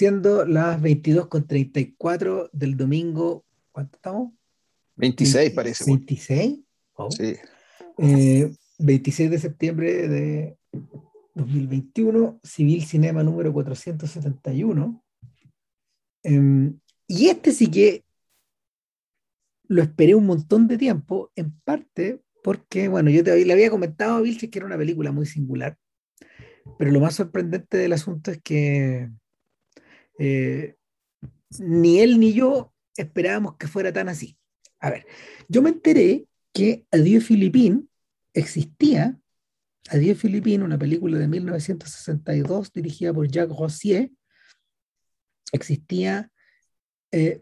siendo las 22.34 del domingo, ¿cuánto estamos? 26 parece. ¿26? Sí. 26 eh, de septiembre de 2021, Civil Cinema número 471. Em, y este sí que lo esperé un montón de tiempo, en parte porque, bueno, yo te le había comentado a Vilches que era una película muy singular, pero lo más sorprendente del asunto es que eh, ni él ni yo esperábamos que fuera tan así. A ver, yo me enteré que Adiós Filipín existía, Adiós Filipín, una película de 1962 dirigida por Jacques Rossier, existía eh,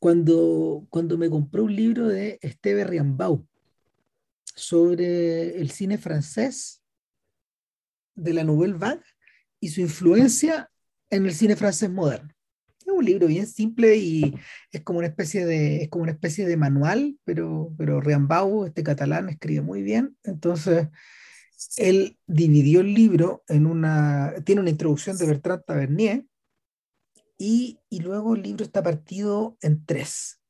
cuando, cuando me compré un libro de Esteve Riambau sobre el cine francés de la Nouvelle Vague y su influencia en el cine francés moderno. Es un libro bien simple y es como una especie de, es como una especie de manual, pero, pero Riambau, este catalán, escribe muy bien. Entonces, él dividió el libro en una, tiene una introducción de Bertrand Tavernier y, y luego el libro está partido en tres.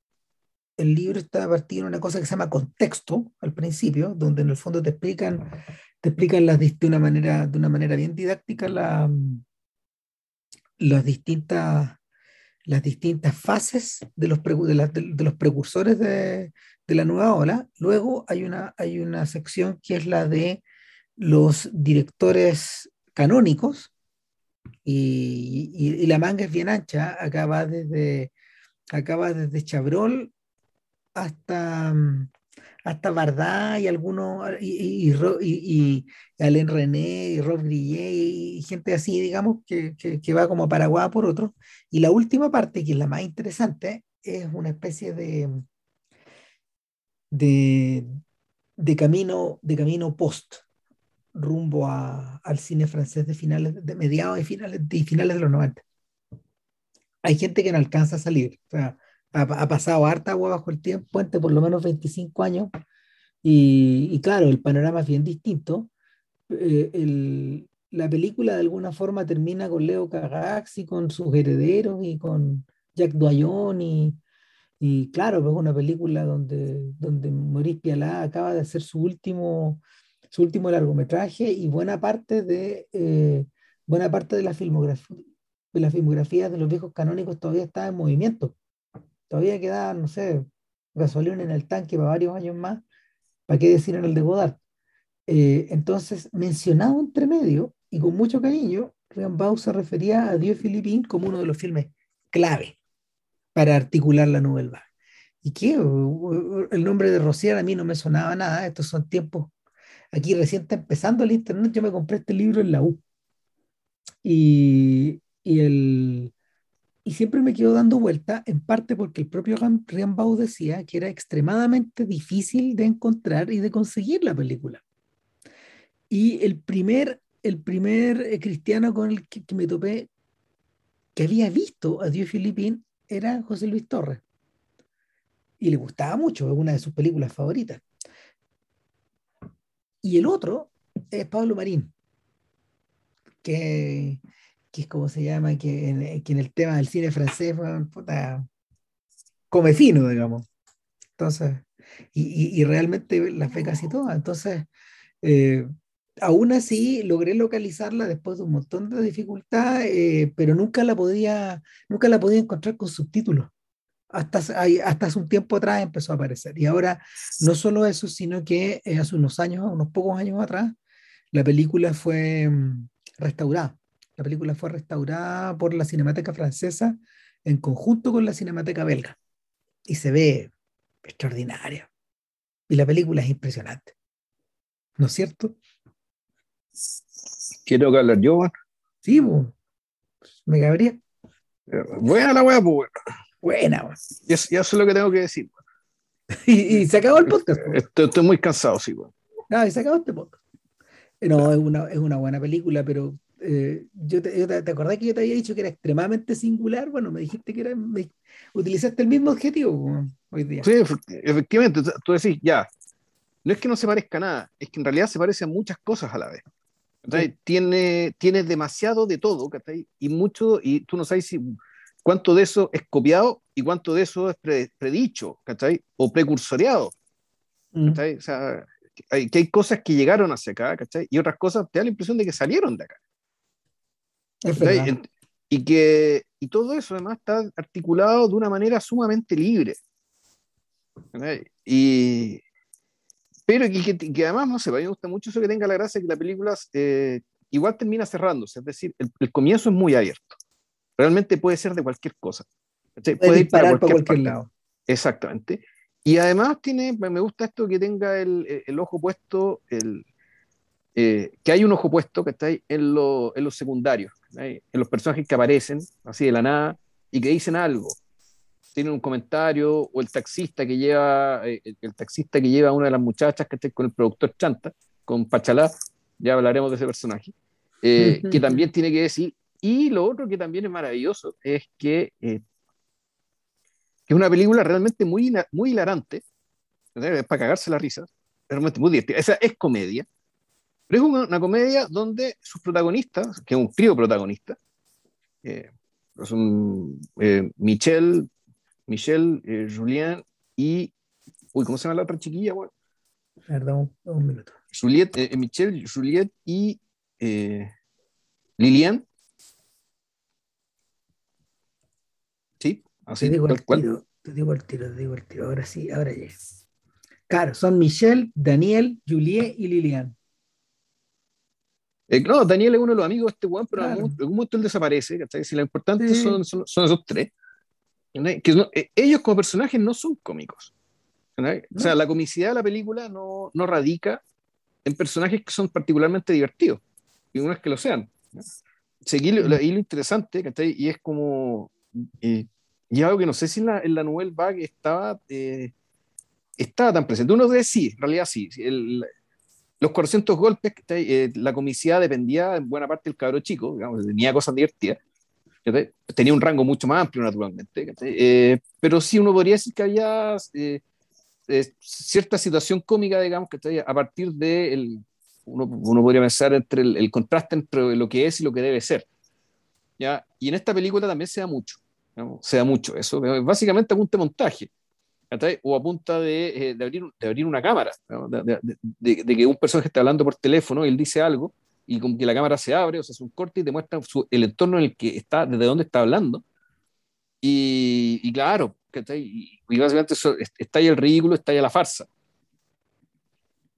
El libro está partido en una cosa que se llama contexto al principio, donde en el fondo te explican, te explican las, de, una manera, de una manera bien didáctica la, las distintas las distintas fases de los, de, los precursores de, la nueva ola. Luego hay una, hay una sección que es la de los directores canónicos y, la manga es bien ancha, acaba desde, acaba desde Chabrol hasta, hasta Bardá y algunos, y, y, y, Alain René y Rob Grillet y gente así, digamos, que, que, va como a Paraguay por otro. Y la última parte, que es la más interesante, es una especie de, de, de camino, de camino post rumbo a, al cine francés de finales, de mediados y finales, de finales de los 90. Hay gente que no alcanza a salir. O sea, ha, pasado harta agua bajo el tiempo, puente por lo menos 25 años, y, claro, el panorama es bien distinto. Eh, la película de alguna forma termina con Leo Carax y con sus herederos y con Jack Doyon y, y claro, es pues una película donde, donde Maurice Pialá acaba de hacer su último, su último largometraje y buena parte de, eh, buena parte de la filmografía de la filmografía de los viejos canónicos todavía está en movimiento todavía queda, no sé, gasolina en el tanque para varios años más, ¿para qué decir en el de Godard? Eh, entonces, mencionado entre medio y con mucho cariño, Bau se refería a Dios Filipín como uno de los filmes clave para articular la novela. ¿Y qué? El nombre de Rociar a mí no me sonaba nada. Estos son tiempos. Aquí recién empezando el internet. Yo me compré este libro en la U. Y, y el, y siempre me quedo dando vuelta, en parte porque el propio Riambau decía que era extremadamente difícil de encontrar y de conseguir la película. Y el primer, el primer eh, cristiano con el que, me topé, que había visto a Dios Filipín, era José Luis Torres. Y le gustaba mucho, es una de sus películas favoritas. Y el otro es Pablo Marín, que que es como se llama, que en, que en el tema del cine francés, puta, come fino, digamos. Entonces, y, y, realmente la fe casi toda. Entonces, eh, aún así logré localizarla después de un montón de dificultades, eh, pero nunca la podía, nunca la podía encontrar con subtítulos. Hasta, hasta hace un tiempo atrás empezó a aparecer. Y ahora no solo eso, sino que eh, hace unos años, unos pocos años atrás, la película fue mm, restaurada. La película fue restaurada por la Cinemateca Francesa en conjunto con la Cinemateca Belga y se ve extraordinaria. Y la película es impresionante. ¿No es cierto? Quiero que hablar yo, Sí, me cabría. Buena la weá, pues, Buena, Ya, eso es lo que tengo que decir, y, se acabó el podcast. Estoy, muy cansado, sí, weón. No, y se acabó este podcast. No, es una, es una buena película, pero eh, yo, te, te, acordás que yo te había dicho que era extremadamente singular? Bueno, me dijiste que era, utilizaste el mismo objetivo hoy día. Sí, efectivamente, tú decís, ya, no es que no se parezca a nada, es que en realidad se parece a muchas cosas a la vez. ¿cachai? Tiene, tiene demasiado de todo, ¿cachai? Y mucho, y tú no sabes si cuánto de eso es copiado y cuánto de eso es pre- predicho, ¿cachai? O precursoreado, Mm. ¿cachai? O sea, hay, que hay cosas que llegaron hacia acá, ¿cachai? Y otras cosas te da la impresión de que salieron de acá. Y que y todo eso además está articulado de una manera sumamente libre. Y, pero que, que- que además, no sé, a mí me gusta mucho eso que tenga la gracia que la película eh, igual termina cerrándose, es decir, el, el comienzo es muy abierto. Realmente puede ser de cualquier cosa. Puede ir para disparar para cualquier parte. lado. Exactamente. Y además tiene, me gusta esto que tenga el, el- el ojo puesto, el, eh, que hay un ojo puesto que está ahí en, lo- en los secundarios, ¿cachai? en los personajes que aparecen así de la nada y que dicen algo. Tienen un comentario, o el taxista que lleva, eh, el, taxista que lleva a una de las muchachas que está con el productor Chanta, con Pachalá, ya hablaremos de ese personaje, eh, que también tiene que decir. Y lo otro que también es maravilloso es que eh, que es una película realmente muy, muy hilarante, es para cagarse la risa, realmente muy divertida. Esa es comedia, pero es una, una comedia donde sus protagonistas, que es un trío protagonista, eh, son eh, Michelle, Michelle eh, Julien y. Uy, ¿cómo se llama la otra chiquilla? Bueno, A ver, dame un, un minuto. Juliette, eh, Michelle, Juliette y eh, Lilian. Sí, Te así, digo, tal cual. tiro, te digo el tiro, te digo el tiro. Ahora sí, ahora ya. Claro, son Michelle, Daniel, Juliet y Lilian. Eh, no, Daniel es uno de los amigos de este weón, pero en Claro. algún, en algún momento él desaparece. ¿cachai? Si lo importante Sí. son, son, son esos tres. Que no- eh, ellos como personajes no son cómicos. ¿cachai? O sea, la comicidad de la película no, no radica en personajes que son particularmente divertidos. Y uno es que lo sean. ¿no? Seguí lo, y lo interesante, ¿cachai? Y es como. eh, y algo que no sé si en la, en la Vague estaba, eh, estaba tan presente. Uno debe sí, en realidad sí. sí, el- los 400 golpes. Eh, la comicidad dependía en buena parte del cabro chico, digamos, tenía cosas divertidas. Tenía un rango mucho más amplio, naturalmente. Eh, pero sí, uno podría decir que había eh, eh, cierta situación cómica, digamos, que a partir de. El, uno, uno podría pensar entre el, el contraste entre lo que es y lo que debe ser. ¿ya? Y en esta película también se da mucho. se da mucho. Eso es básicamente a punta de montaje. ¿Cachai? O a punta de, eh, de abrir, de abrir una cámara, ¿no? de, de- que un personaje está hablando por teléfono él dice algo y como que la cámara se abre o se hace un corte y te muestra su- el entorno en el que está, desde dónde está hablando. Y, y claro, ¿cachai? Y, básicamente eso, es- está ahí el ridículo, está ahí la farsa.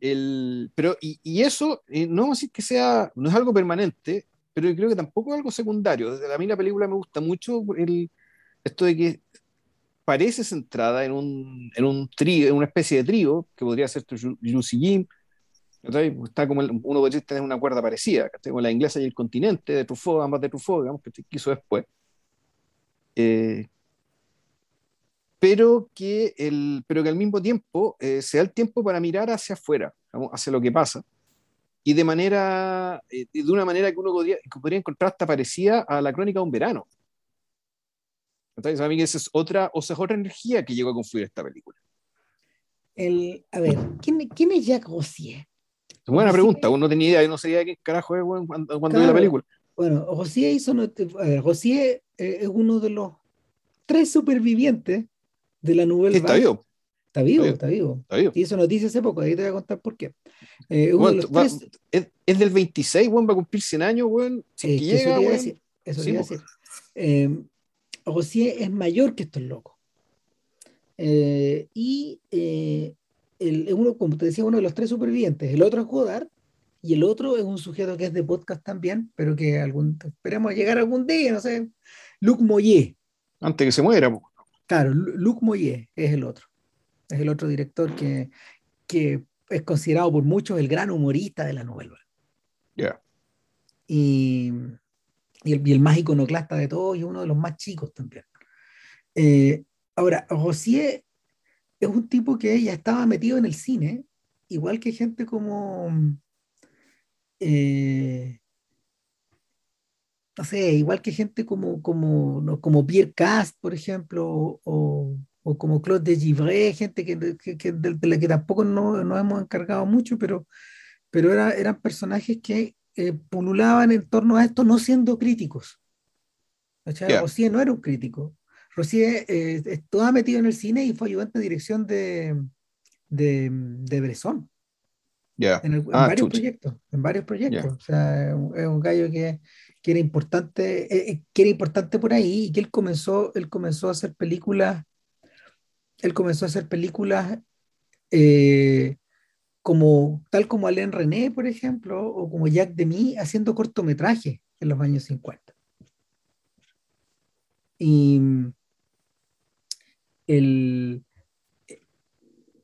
El, pero, y, y eso, eh, no que sea, no es algo permanente, pero yo creo que tampoco es algo secundario. Desde a mí la película me gusta mucho el, esto de que parece centrada en un, en un trío, en una especie de trío, que podría ser Lucy Jim, ¿cachai? está como el- uno podría tener una cuerda parecida, como la inglesa y el continente de Truffaut, ambas de Truffaut, digamos, que hizo después. Eh, pero, que el, pero que al mismo tiempo eh, se da el tiempo para mirar hacia afuera, digamos, hacia lo que pasa, y de manera, eh, de una manera que uno podría, que podría encontrar hasta parecida a la crónica de un verano. Entonces, a mí esa es otra, o sea, es otra energía que llegó a confluir esta película. El, a ver, ¿quién, quién es Jacques Rossier? Buena pregunta, uno no tenía idea, yo no sabía qué carajo es cuando, cuando vi la Claro. película. Bueno, Rossier hizo. A ver, Rossier eh, es uno de los tres supervivientes de la Nouvelle Sí, está vivo, Está vivo, Está vivo. está vivo. Y hizo noticia hace poco, ahí te voy a contar por qué. Eh, uno Weón, de los va- tres. es, es del 26, weón, va a cumplir 100 años, weón. Si eh, que que eso llega, te iba a weón. decir, eso te Sí, iba a po. decir. Eh, Rossier es mayor que estos locos. Eh, y eh, el, uno, como te decía, uno de los tres supervivientes. El otro es Godard y el otro es un sujeto que es de podcast también, pero que algún, esperemos llegar algún día, no sé. Luc Moyer. Antes que se muera, po. Claro, Lu- Luc Moyer es el otro. Es el otro director que, que es considerado por muchos el gran humorista de la novela. Ya. y, y el, y el más iconoclasta de todos y uno de los más chicos también. Eh, ahora, Rossier es un tipo que ya estaba metido en el cine, igual que gente como, eh, no sé, igual que gente como, como, no, como Pierre Cast, por ejemplo, o, o como Claude de Givray, gente que, que- que- de, la que tampoco no- nos hemos encargado mucho, pero, pero era- eran personajes que eh, pululaban en torno a esto no siendo críticos. Rosier no era un crítico. Rosier eh, estaba metido en el cine y fue ayudante de dirección de, de, de Bresson Ya. en, el- en Ah, varios proyectos, en varios proyectos. Ya. O sea, es un, es un gallo que, que era importante, eh, eh, que era importante por ahí y que él comenzó, él comenzó a hacer películas, él comenzó a hacer películas eh, como, tal como Alain René, por ejemplo, o como Jacques Demy, haciendo cortometrajes en los años 50. Y el,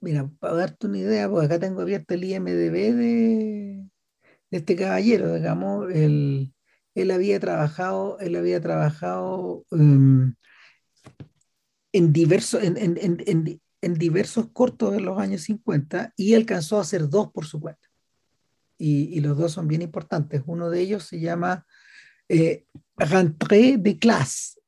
mira, para darte una idea, pues acá tengo abierto el IMDB de, este caballero, digamos, él, él había trabajado, él había trabajado em, en, diversos, en- en- en- diversos cortos de los años 50 y alcanzó a hacer dos por su cuenta. Y, y los dos son bien importantes. Uno de ellos se llama eh, Rentrée de classe,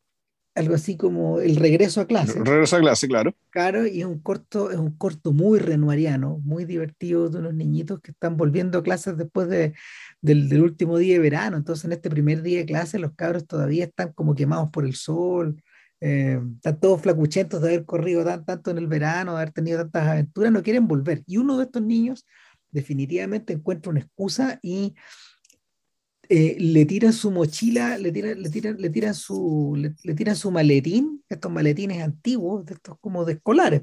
algo así como el regreso a clase. Regreso a clase, claro. Claro, y es un corto, es un corto muy renoiriano, muy divertido de unos niñitos que están volviendo a clases después de, del, del último día de verano. Entonces, en este primer día de clase, los cabros todavía están como quemados por el sol, eh, están todos flacuchentos de haber corrido tan, tanto en el verano, de haber tenido tantas aventuras, no quieren volver. Y uno de estos niños definitivamente encuentra una excusa y eh, le tiran su mochila, le tiran, le tiran, le tiran su, le, le tiran su maletín, estos maletines antiguos, de estos como de escolares.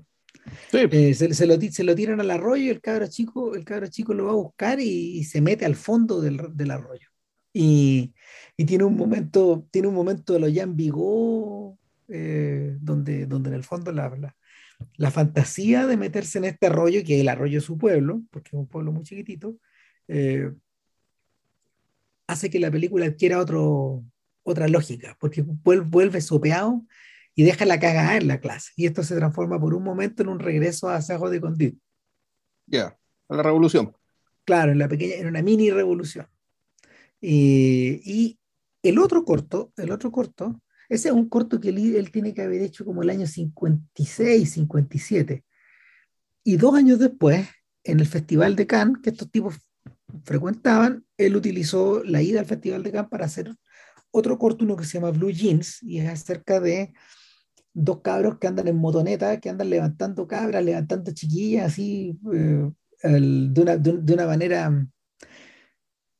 Sí. Eh, se, se lo, se lo tiran al arroyo y el cabro chico, el cabro chico lo va a buscar y, y se mete al fondo del, del arroyo. Y, y tiene un momento, tiene un momento de lo Jean Vigo, eh, donde, donde en el fondo la, la, la fantasía de meterse en este arroyo, que es el arroyo de su pueblo, porque es un pueblo muy chiquitito, eh, hace que la película adquiera otro, otra lógica, porque vuel- vuelve sopeado y deja la cagada en la clase. Y esto se transforma por un momento en un regreso a Sajo de Condit. Ya. A la revolución. Claro, en, la pequeña, en una mini revolución. Y, y el otro corto, el otro corto, ese es un corto que él, él tiene que haber hecho como el año 56, 57. Y dos años después, en el Festival de Cannes, que estos tipos frecuentaban, él utilizó la ida al Festival de Cannes para hacer otro corto, uno que se llama Blue Jeans, y es acerca de dos cabros que andan en motoneta, que andan levantando cabras, levantando chiquillas, así, eh, el- de, una, de, un- de una manera,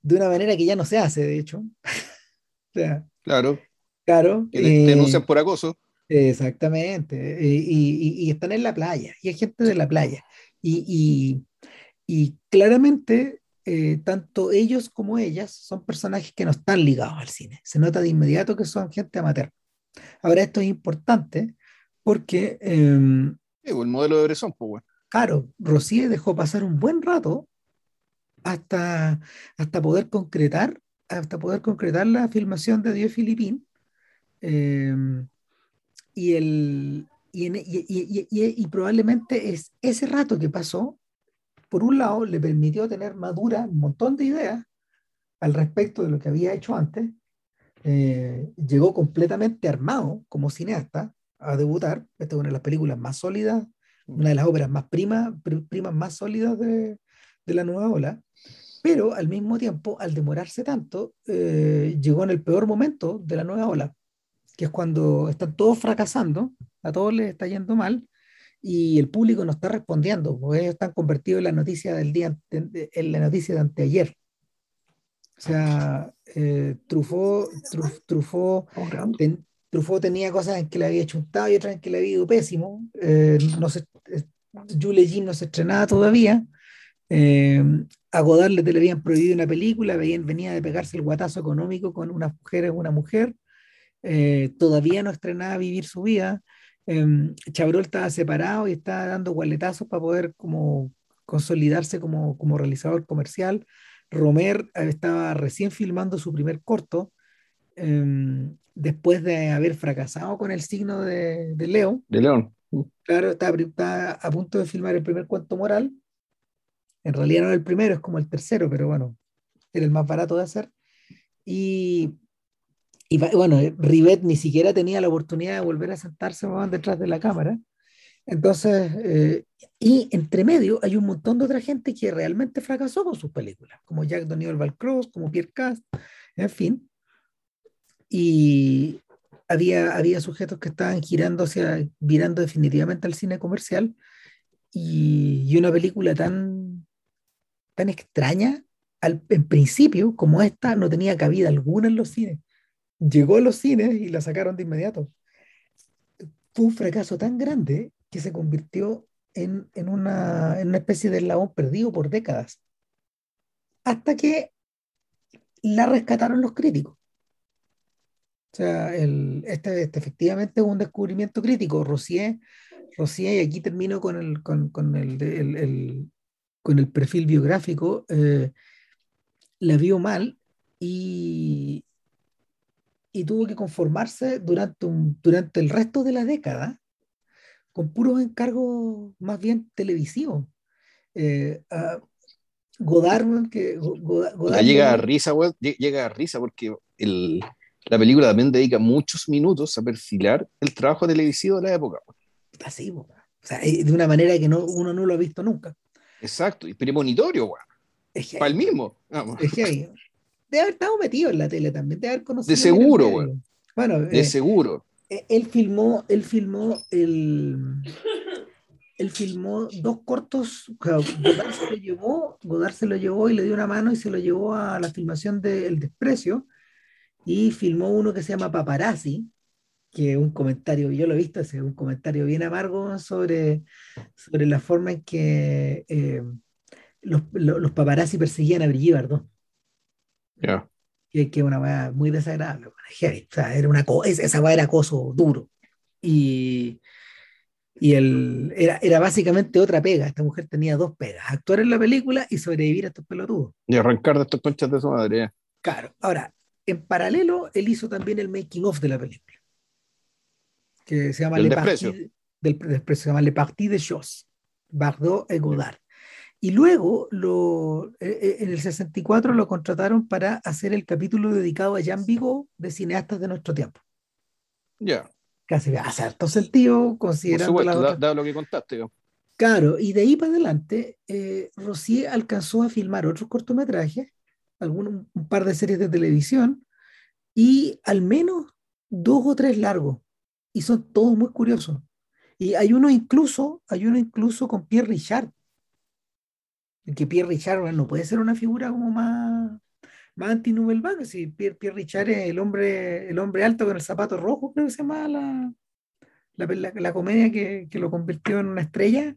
de una manera que ya no se hace, de hecho. Claro. Claro. Que te- eh, denuncian por acoso. Exactamente. eh, Y, y- y están en la playa, y hay gente de la playa. Y, y- claramente, eh, tanto ellos como ellas son personajes que no están ligados al cine. Se nota de inmediato que son gente amateur. Ahora, esto es importante porque, em, Sí, pues, el modelo de Bresson, pues, weón. claro, Rosier dejó pasar un buen rato hasta, hasta poder concretar, hasta poder concretar la filmación de Dios Filipín. Em, y, el, y, en- y- y- probablemente es ese rato que pasó, por un lado, le permitió tener madura un montón de ideas al respecto de lo que había hecho antes. Eh, llegó completamente armado como cineasta a debutar. Esta es una de las películas más sólidas, una de las óperas más primas, pr- primas más sólidas de, de la nueva ola. Pero al mismo tiempo, al demorarse tanto, eh, llegó en el peor momento de la nueva ola, que es cuando están todos fracasando, a todos les está yendo mal y el público no está respondiendo, porque ellos están convertidos en la noticia del día, en la noticia de anteayer. O sea, eh, Truffaut, Truf- Truffaut, ten- Truffaut tenía cosas en que le había chuntado y otras en que le había ido pésimo. Eh, no se, eh, Jules Jean no se estrenaba todavía. Eh, a Godard le, habían prohibido una película, venía de pegarse el guatazo económico con una mujer es una mujer. Eh, todavía no estrenaba Vivir su vida. Eh, Chabrol estaba separado y estaba dando gualetazos para poder como consolidarse como, como realizador comercial. Romer eh, estaba recién filmando su primer corto, eh, después de haber fracasado con el signo de, de Leo. De León. Claro, estaba, estaba a punto de filmar el primer cuento moral. En realidad no era el primero, es como el tercero, pero bueno, era el más barato de hacer. Y, y bueno, Rivet ni siquiera tenía la oportunidad de volver a sentarse weón, detrás de la cámara. Entonces, eh, y entre medio hay un montón de otra gente que realmente fracasó con sus películas, como Jack Daniel Valcross, como Pierre Cast, en fin. Y había, había sujetos que estaban girando hacia, virando definitivamente al cine comercial y, y una película tan, tan extraña al, en principio como esta no tenía cabida alguna en los cines. Llegó a los cines y la sacaron de inmediato. Fue un fracaso tan grande que se convirtió en, en, una, en una especie de eslabón perdido por décadas. Hasta que la rescataron los críticos. O sea, el, este, este, efectivamente es un descubrimiento crítico. Rossier, Rossier y aquí termino con el, con, con el, el, el, con el perfil biográfico, eh, la vio mal y, y tuvo que conformarse durante, un, durante el resto de la década con puros encargos más bien televisivos. Eh, uh, Godard, que Godard, llega a risa, llega a risa porque el, la película también dedica muchos minutos a perfilar el trabajo televisivo de la época. Así, o sea, de una manera que no, uno no lo ha visto nunca. Exacto, y premonitorio, Para el mismo. Vamos. Es que hay, debe haber estado metido en la tele también, debe haber conocido. De seguro, güey. Bueno, de eh, seguro. Eh, él filmó, él filmó el. Él filmó dos cortos, Godard se, lo llevó, Godard se lo llevó y le dio una mano y se lo llevó a la filmación de El Desprecio, y filmó uno que se llama Paparazzi, que es un comentario, yo lo he visto, es un comentario bien amargo sobre, sobre la forma en que eh, los, los, paparazzi perseguían a Brigitte Bardot. Ya. Que, que una muy desagradable. O sea, era una, esa weá era acoso duro. Y, y el, era, era básicamente otra pega. Esta mujer tenía dos pegas: actuar en la película y sobrevivir a estos pelotudos. Y arrancar de estos conchas de su madre. Claro. Ahora, en paralelo, él hizo también el making of de la película, que se llama El Le desprecio. Parti, del desprecio, se llama Le Parti de Choses, Bardot et Godard. Y luego, lo, eh, en el 64, lo contrataron para hacer el capítulo dedicado a Jean Vigo de cineastas de nuestro tiempo. Ya. Casi hace harto sentido, considerando Por la supuesto, da, da lo que contaste. yo. Claro, y de ahí para adelante, eh, Rossier alcanzó a filmar otros cortometrajes, algún, un par de series de televisión y al menos dos o tres largos. Y son todos muy curiosos. Y hay uno incluso, hay uno incluso con Pierre Richard. Que Pierre Richard no puede ser una figura como más, más. Si Pierre, Pierre Richard es el hombre, el hombre alto con el zapato rojo, creo que se llama la, la, la- comedia que, que lo convirtió en una estrella.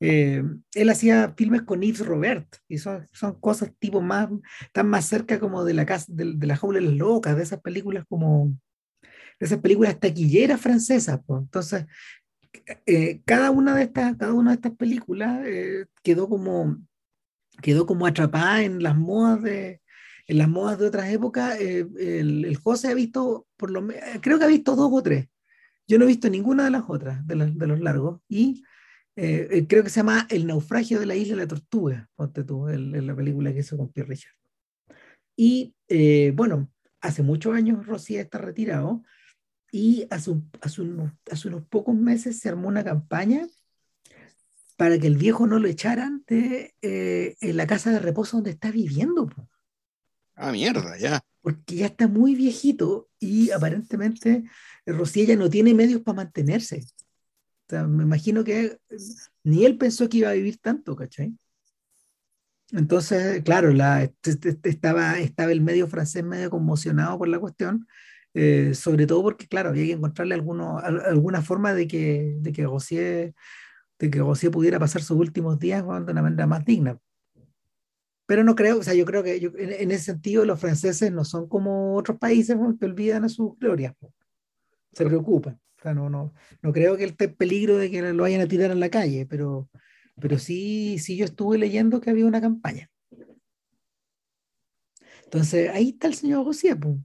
Eh, él hacía filmes con Yves Robert y son, son cosas tipo más, están más cerca como de la casa, de, de la jaula de locas, de esas películas como, de esas películas taquilleras francesas. pues. Entonces, eh, cada una de estas, cada una de estas películas eh, quedó como, quedó como atrapada en las modas de, en las modas de otras épocas. Eh, el, el José ha visto, por lo me- creo que ha visto dos o tres. Yo no he visto ninguna de las otras, de, las- de los largos. Y eh, eh, creo que se llama El naufragio de la isla de la tortuga, ponte tú, la película que hizo con Pierre Richard. Y eh, bueno, hace muchos años Rossi está retirado y hace, hace unos, hace unos pocos meses se armó una campaña para que el viejo no lo echaran de eh, en la casa de reposo donde está viviendo, po, Ah, mierda, ya. porque ya está muy viejito y aparentemente eh, ya no tiene medios para mantenerse. O sea, me imagino que ni él pensó que iba a vivir tanto, ¿cachai? Entonces, claro, la, este- este- estaba, estaba el medio francés medio conmocionado por la cuestión, eh, sobre todo porque, claro, había que encontrarle alguno, al- alguna forma de que, de que Rossier, de que Rossier pudiera pasar sus últimos días bueno, de una manera más digna. Pero no creo, o sea, yo creo que yo- en, en ese sentido los franceses no son como otros países bueno, que olvidan a sus glorias, po. se preocupan. O sea, no, no, no creo que esté en peligro de que lo vayan a tirar en la calle, pero, pero sí, sí yo estuve leyendo que había una campaña. Entonces, ahí está el señor Rossier, po,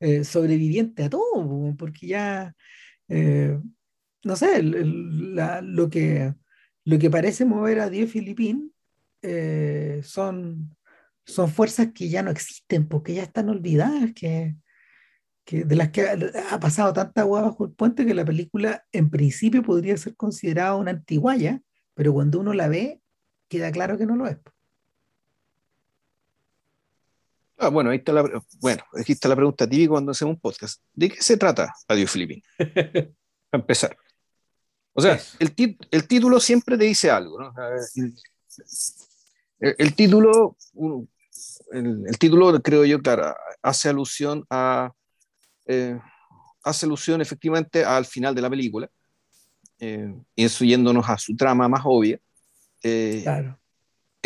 eh, sobreviviente a todo, po, porque ya, eh, no sé, el- el- la- lo que, lo que parece mover a Dieu Philippine eh, son, son fuerzas que ya no existen, porque ya están olvidadas, que, que de las que ha, pasado tanta agua bajo el puente que la película en principio podría ser considerada una antiguaya, pero cuando uno la ve, queda claro que no lo es. Ah, bueno, ahí está la, bueno, aquí está la pregunta típica cuando hacemos un podcast. ¿De qué se trata Adiós Filipín? Para empezar. O sea, el, el, título siempre te dice algo, ¿no? El, título, el, título, creo yo, claro, hace alusión a, eh, hace alusión efectivamente al final de la película, eh, eso yéndonos a su trama más obvia. Eh, claro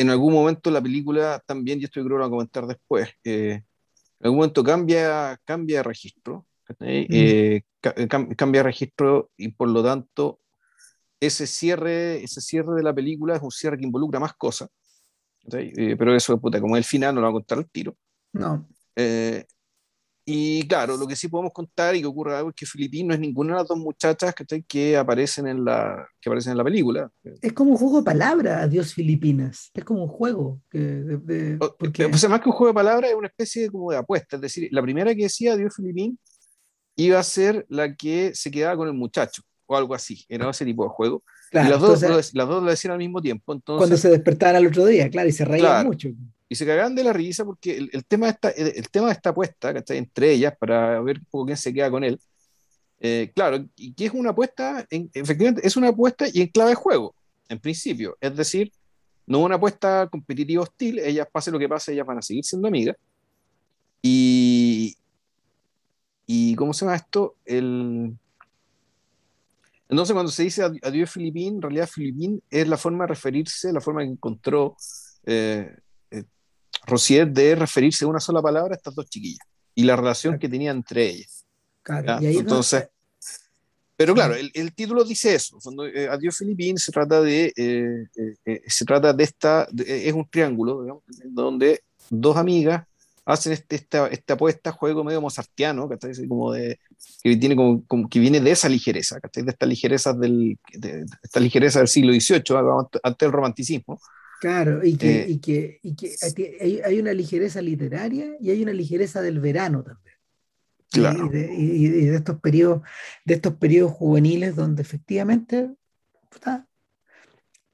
en algún momento la película también, y esto yo creo que lo voy a comentar después, eh, en algún momento cambia, cambia de registro, mm. eh, cambia de registro y por lo tanto ese cierre, ese cierre de la película es un cierre que involucra más cosas, eh, pero eso, puta, como es el final, no lo voy a contar al tiro. No. Y claro, lo que sí podemos contar y que ocurre algo es que Filipín no es ninguna de las dos muchachas que, que, aparecen en la, que aparecen en la película. Es como un juego de palabras, Adiós Filipinas. Es como un juego. Que, de, porque... Pues más que un juego de palabras, es una especie de, como de apuesta. Es decir, la primera que decía Adiós Filipín iba a ser la que se quedaba con el muchacho o algo así. Era ese tipo de juego. y las, dos, las dos lo decían al mismo tiempo. Entonces, cuando se despertaban al otro día, claro, y se reían mucho y se cagaban de la risa porque el, el tema, de esta, el, tema de esta apuesta, que está entre ellas, para ver un quién se queda con él, eh, claro, y que es una apuesta, en, efectivamente, es una apuesta y en clave de juego, en principio. Es decir, no una apuesta competitiva hostil, ellas, pase lo que pase, ellas van a seguir siendo amigas. Y, y ¿cómo se llama esto? El, entonces, cuando se dice adiós Filipín, en realidad Filipín es la forma de referirse, la forma que encontró eh, Rosier de referirse a una sola palabra a estas dos chiquillas y la relación que tenía entre ellas. Claro, Entonces, pero claro, el, el, título dice eso. Cuando, eh, Adiós Filipín se trata de, eh, eh, se trata de esta, es un triángulo, digamos, donde dos amigas hacen este, esta, esta apuesta, juego medio mozartiano, Como de, que, tiene como, que viene de esa ligereza, de esta ligereza del, de, esta ligereza del siglo XVIII, ante el romanticismo. Claro, y que, eh, y que, y que hay, hay, una ligereza literaria y hay una ligereza del verano también. Claro. Y, de, y, de, estos periodos, de estos periodos juveniles donde efectivamente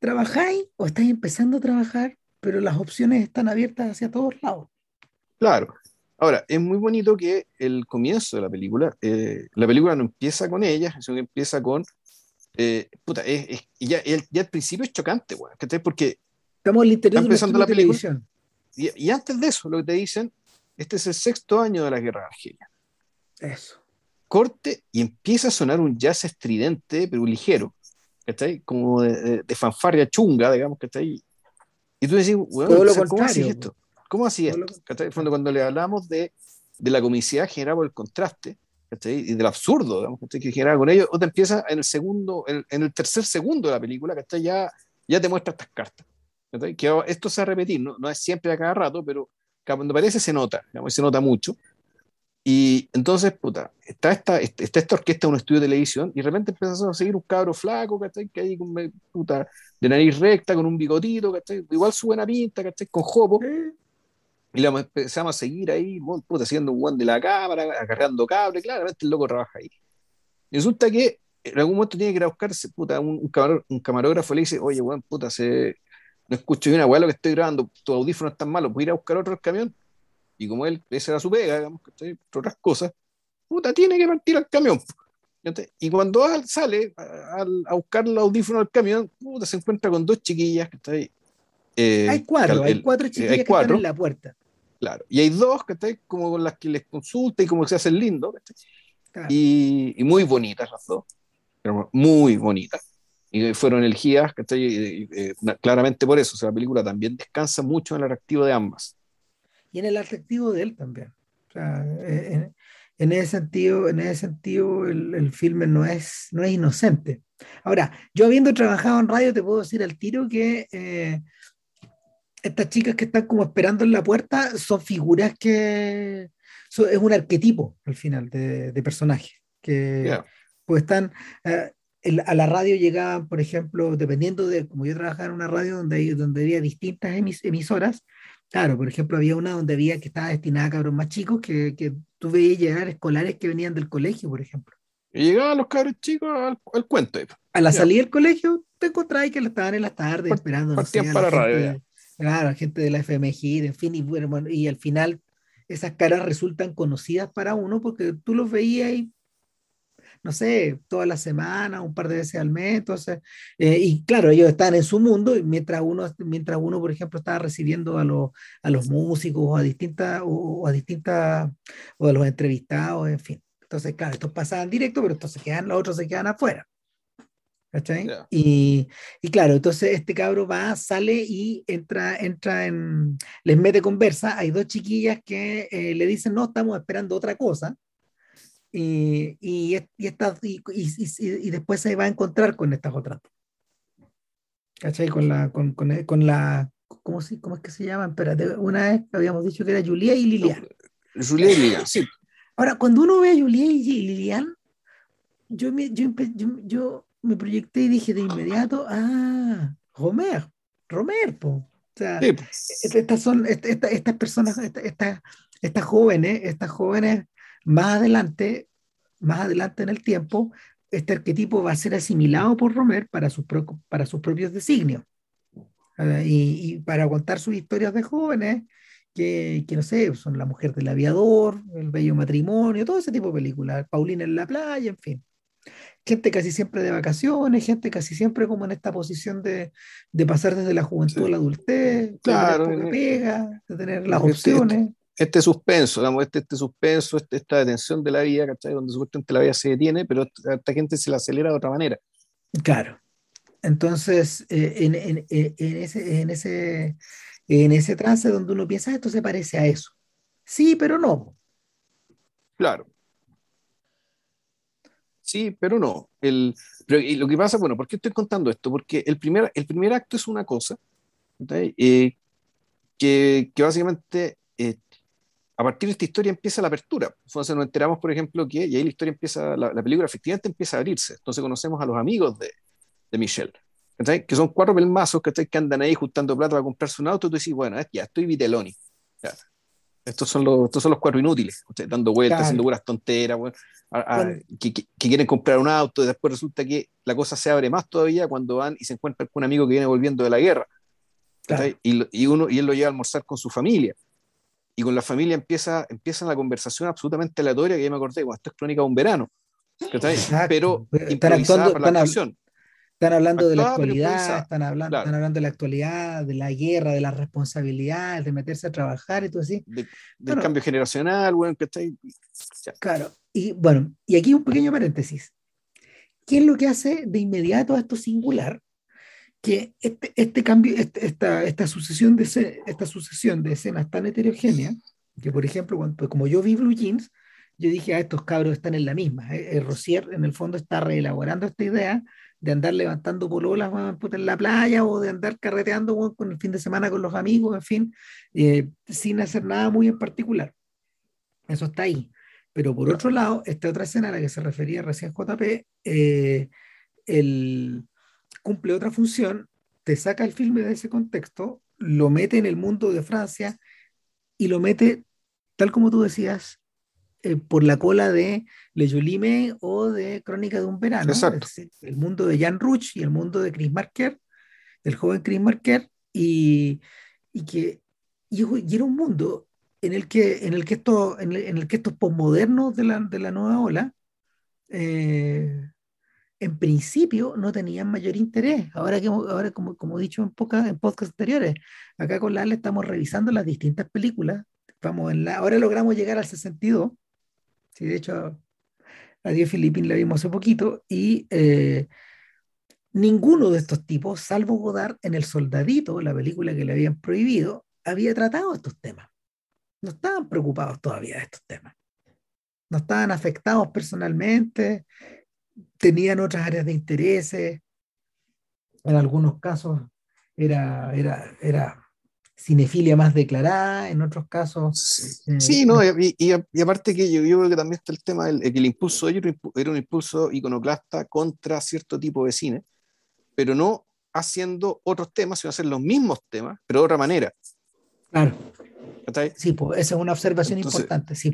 trabajáis o estáis empezando a trabajar, pero las opciones están abiertas hacia todos lados. Claro. Ahora, es muy bonito que el comienzo de la película, eh, la película no empieza con ella, sino que empieza con eh, puta, es, ya, ya, al principio es chocante, bueno, porque Estamos el de empezando la película. Y, antes de eso, lo que te dicen, este es el sexto año de la guerra de Argelia. Eso. Corte y empieza a sonar un jazz estridente, pero ligero, ¿cachai? Como de, fanfarria chunga, digamos, que está ahí. Y tú decís, bueno, ¿cómo así esto? ¿Cómo así esto? Cuando, cuando le hablamos de, de la comicidad generada por el contraste, y del absurdo digamos, que genera con ellos, o te empieza en el segundo, en, el tercer segundo de la película, que ya, ya te muestra estas cartas. Que esto se va a repetir, no, no, es siempre a cada rato, pero cuando aparece se nota, digamos, se nota mucho. Y entonces, puta, está esta, está esta orquesta en un estudio de televisión y de repente empiezas a seguir un cabro flaco, ¿cachai? Que hay con, puta, de nariz recta, con un bigotito, ¿cachai? Igual su buena pinta, ¿cachai? Con jopo. Y la empezamos a seguir ahí, puta, haciendo un guan de la cámara, agarrando cable, claramente el loco trabaja ahí. Y resulta que en algún momento tiene que ir a buscarse, puta, un, un, camarógrafo le dice, oye, weón, puta, se, no escucho bien, abuelo, que estoy grabando, tu audífono es tan malo, voy a ir a buscar otro camión. Y como él, esa era su pega, digamos, que otras cosas, puta, tiene que partir al camión. Y cuando sale a, a, buscar el audífono del camión, puta, se encuentra con dos chiquillas que está ahí. Eh, hay cuatro, hay cuatro chiquillas que están en la puerta. Claro, y hay dos que están como con las que les consulta y como que se hacen lindo. Y, y, muy bonitas las dos, muy bonitas y fueron elegidas eh, claramente por eso. O sea, la película también descansa mucho en el atractivo de ambas. Y en el atractivo de él también. O sea, eh, en, ese sentido, en ese sentido el, el, filme no es, no es inocente. Ahora, yo habiendo trabajado en radio, te puedo decir al tiro que eh, estas chicas que están como esperando en la puerta son figuras que es un arquetipo al final de, de personaje. Que pues están, a la radio llegaban, por ejemplo, dependiendo de, como yo trabajaba en una radio donde, donde había distintas emisoras, Claro, por ejemplo, había una donde había que estaba destinada a cabros más chicos que, que tú veías llegar escolares que venían del colegio, por ejemplo. Y llegaban los cabros chicos al, al cuento. A la salida del colegio te encontrabas que estaban en las tardes Part- esperando. no partían sé, a para la radio, claro, gente de la FMG, en fin, y, y al final esas caras resultan conocidas para uno porque tú los veías y no sé, toda la semana, un par de veces al mes, entonces, eh, y claro, ellos están en su mundo, y mientras uno, mientras uno, por ejemplo, estaba recibiendo a los, a los músicos o a distintas, o a distintas, o a los entrevistados, en fin. Entonces, claro, estos pasaban directo, pero estos se quedan, los otros se quedan afuera. ¿Cachai? Ya. Y, y claro, entonces este cabro va, sale y entra, entra en, les mete conversa. Hay dos chiquillas que eh, le dicen, no, estamos esperando otra cosa. Y, y, y, estas- y, y- y- y después se va a encontrar con estas otras. ¿Cachai? Con la, con, con, con la, ¿cómo, se- ¿cómo es que se llama? Espérate, una vez habíamos dicho que era Julia y Lilian. Julián y Lilian, sí. Ahora, cuando uno ve a Julián y Lilian, yo yo, yo, yo me proyecté y dije de inmediato, ah, Romer, Romer, po. O sea, Sí, pues. est- estas son est- esta- estas personas, esta- esta- estas jóvenes, estas jóvenes más adelante, más adelante en el tiempo, este arquetipo va a ser asimilado por Romer para sus, pro- para sus propios designios. Ah, Y, y para contar sus historias de jóvenes, que, que no sé, son La mujer del aviador, El bello matrimonio, todo ese tipo de películas, Paulina en la playa, en fin. Gente casi siempre de vacaciones, gente casi siempre como en esta posición de, de pasar desde la juventud Sí. a la adultez, de Claro, eh, pega, de tener las este- opciones. este suspenso, digamos, este, este suspenso, este- esta detención de la vida, ¿cachai? Donde supuestamente la vida se detiene, pero a esta gente se la acelera de otra manera. Claro. Entonces, eh, en, en- en- en ese, en, ese, en ese trance donde uno piensa, "Ah, esto se parece a eso. Sí, pero no. Claro. Sí, pero no. El, pero, y lo que pasa, bueno, ¿por qué estoy contando esto? Porque el primer, el primer acto es una cosa. Eh, que, que básicamente eh, a partir de esta historia empieza la apertura. Entonces nos enteramos, por ejemplo, que, y ahí la historia empieza, la, la película efectivamente empieza a abrirse. Entonces conocemos a los amigos de, de Michelle, ¿cachai? que son cuatro pelmazos que andan ahí juntando plata para comprarse un auto. Y tú dices, bueno, ya estoy Viteloni. Estos son los, estos son los cuatro inútiles, dando vueltas, Claro. haciendo puras tonteras, bueno, a- a- que, que- quieren comprar un auto y después resulta que la cosa se abre más todavía cuando van y se encuentran con un amigo que viene volviendo de la guerra. Claro. Y, y uno, y él lo lleva a almorzar con su familia. Y con la familia empieza, empieza la conversación absolutamente aleatoria que ya me acordé, bueno, esto es crónica de un verano. Pero improvisada por la actuación. Están hablando de la actualidad, están hablando, Claro. están hablando de la actualidad, de la guerra, de las responsabilidades, de meterse a trabajar y todo así. de- del Bueno. cambio generacional, bueno, ¿cachai? Claro. Y bueno, y aquí un pequeño paréntesis. ¿Qué es lo que hace de inmediato a esto singular? Que este, este cambio, este- esta, esta, sucesión de, esta sucesión de escenas tan heterogéneas, que por ejemplo, cuando, como yo vi Blue Jeans, yo dije, a estos cabros están en la misma. Eh, eh, Rosier en el fondo está reelaborando esta idea de andar levantando pololas en la playa o de andar carreteando con el fin de semana con los amigos, en fin, eh, sin hacer nada muy en particular. Eso está ahí. Pero por otro lado, esta otra escena a la que se refería recién JP, eh, el, cumple otra función, te saca el filme de ese contexto, lo mete en el mundo de Francia y lo mete, tal como tú decías, eh, por la cola de Le Jolime o de Crónica de un verano. Exacto. El mundo de Jan Ruch y el mundo de Chris Marker, del joven Chris Marker, y, y que y, y era un mundo en el que, en el que, esto, en el, en el que estos posmodernos de la, de la nueva ola eh, en principio no tenían mayor interés. Ahora, que, ahora como, como he dicho en, poca, en podcasts anteriores, acá con la Ale estamos revisando las distintas películas. Vamos en la, ahora logramos llegar al 62. Sí, de hecho, a Dios Filipín la vimos hace poquito. Y eh, ninguno de estos tipos, salvo Godard en El Soldadito, la película que le habían prohibido, había tratado estos temas. No estaban preocupados todavía de estos temas. No estaban afectados personalmente, tenían otras áreas de intereses. En algunos casos era, era, era cinefilia más declarada, en otros casos. Sí, sí no, y, y, y, aparte que yo, yo, creo que también está el tema del que el impulso de ellos era un impulso iconoclasta contra cierto tipo de cine, pero no haciendo otros temas, sino hacer los mismos temas, pero de otra manera. Claro. Sí, pues esa es una observación importante, sí.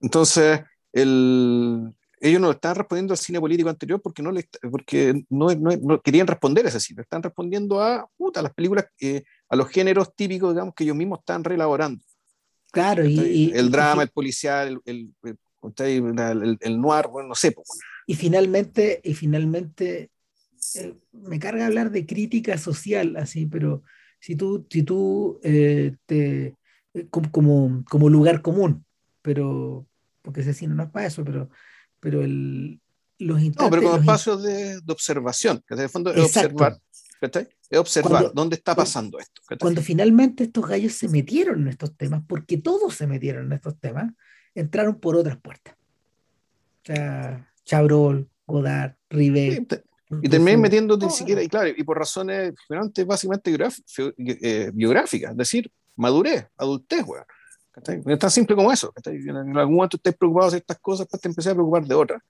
Entonces, el, ellos no están respondiendo al cine político anterior porque no, le, porque no, no, querían responder a ese cine, están respondiendo a, puta, las películas, eh, a los géneros típicos, digamos, que ellos mismos están reelaborando. Claro, y, el drama, el policial, el, el, el, noir, bueno, no sé. Y finalmente, y finalmente eh, me carga hablar de crítica social, así, pero si tú, si tú eh, te, como, como lugar común, pero, porque ese cine no es para eso, pero pero el, los No, pero como espacios de, de, observación, que en el fondo es observar, es observar dónde está pasando esto. Cuando finalmente estos gallos se metieron en estos temas, porque todos se metieron en estos temas, entraron por otras puertas. O sea, Chabrol, Godard, Rivet. y terminé metiendo ni siquiera, y claro, y por razones básicamente eh, biográficas, es decir, madurez, adultez, weón. Es tan simple como eso. En algún momento estés preocupado de estas cosas, pues te empecé a preocupar de otras.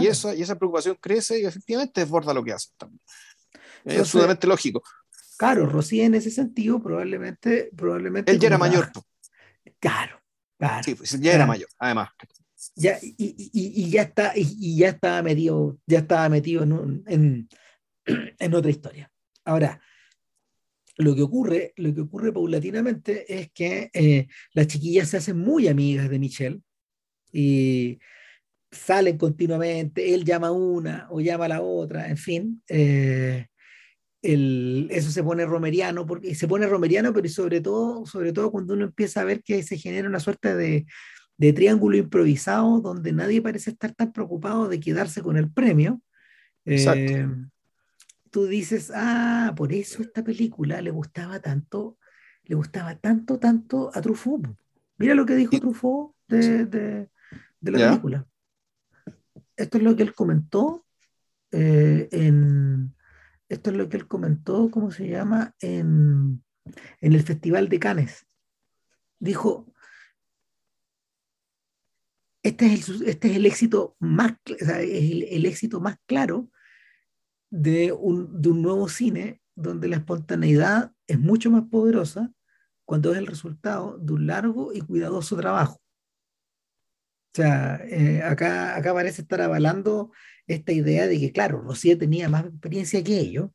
Y, esa, y esa preocupación crece y efectivamente desborda lo que haces también. Es absolutamente lógico. Claro, Rossi en ese sentido probablemente... probablemente Él ya era mayor. Claro, claro. Sí, pues ya era mayor, además. Ya, y, y, y, ya está, y, ya estaba metido, ya estaba metido en, en, en otra historia. Ahora, lo que ocurre, lo que ocurre paulatinamente es que eh, las chiquillas se hacen muy amigas de Michelle y salen continuamente, él llama a una o llama a la otra, en fin. Eh, el, eso se pone romeriano, porque se pone romeriano, pero sobre todo, sobre todo cuando uno empieza a ver que se genera una suerte de, de triángulo improvisado donde nadie parece estar tan preocupado de quedarse con el premio. Exacto. Eh, tú dices, ah, por eso esta película le gustaba tanto, le gustaba tanto, tanto a Truffaut. Mira lo que dijo Truffaut de, de, la película. Esto es lo que él comentó eh, en, esto es lo que él comentó, ¿cómo se llama? En, en el Festival de Cannes. Dijo, este es el, este es el éxito más, el éxito más claro de un, de un nuevo cine donde la espontaneidad es mucho más poderosa cuando es el resultado de un largo y cuidadoso trabajo. O sea, eh, acá, acá parece estar avalando esta idea de que, claro, Rosier tenía más experiencia que ellos,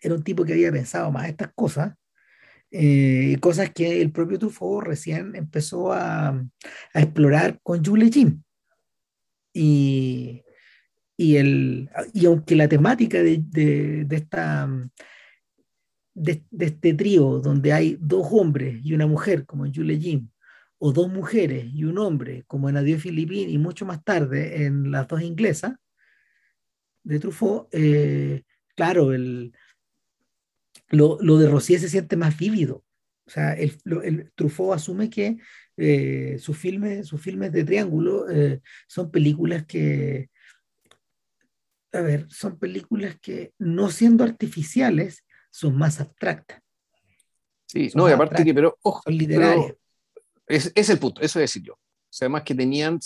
era un tipo que había pensado más estas cosas, eh, cosas que el propio Truffaut recién empezó a, a explorar con Jules Jim. Y, y, el, y aunque la temática de, de, de esta, de, de, este trío, donde hay dos hombres y una mujer, como Julie Jim, o dos mujeres y un hombre, como en Adiós Filipín, y mucho más tarde en las dos inglesas, de Truffaut, eh, claro, el, lo, lo, de Rosier se siente más vívido. O sea, el, el Truffaut asume que eh, sus, filmes, sus filmes de triángulo eh, son películas que, a ver, son películas que no siendo artificiales, son más abstractas. Sí, no, y aparte que, pero, ojo, son literarias. Es, es, el punto, eso es decir yo. O sea, además que tenían,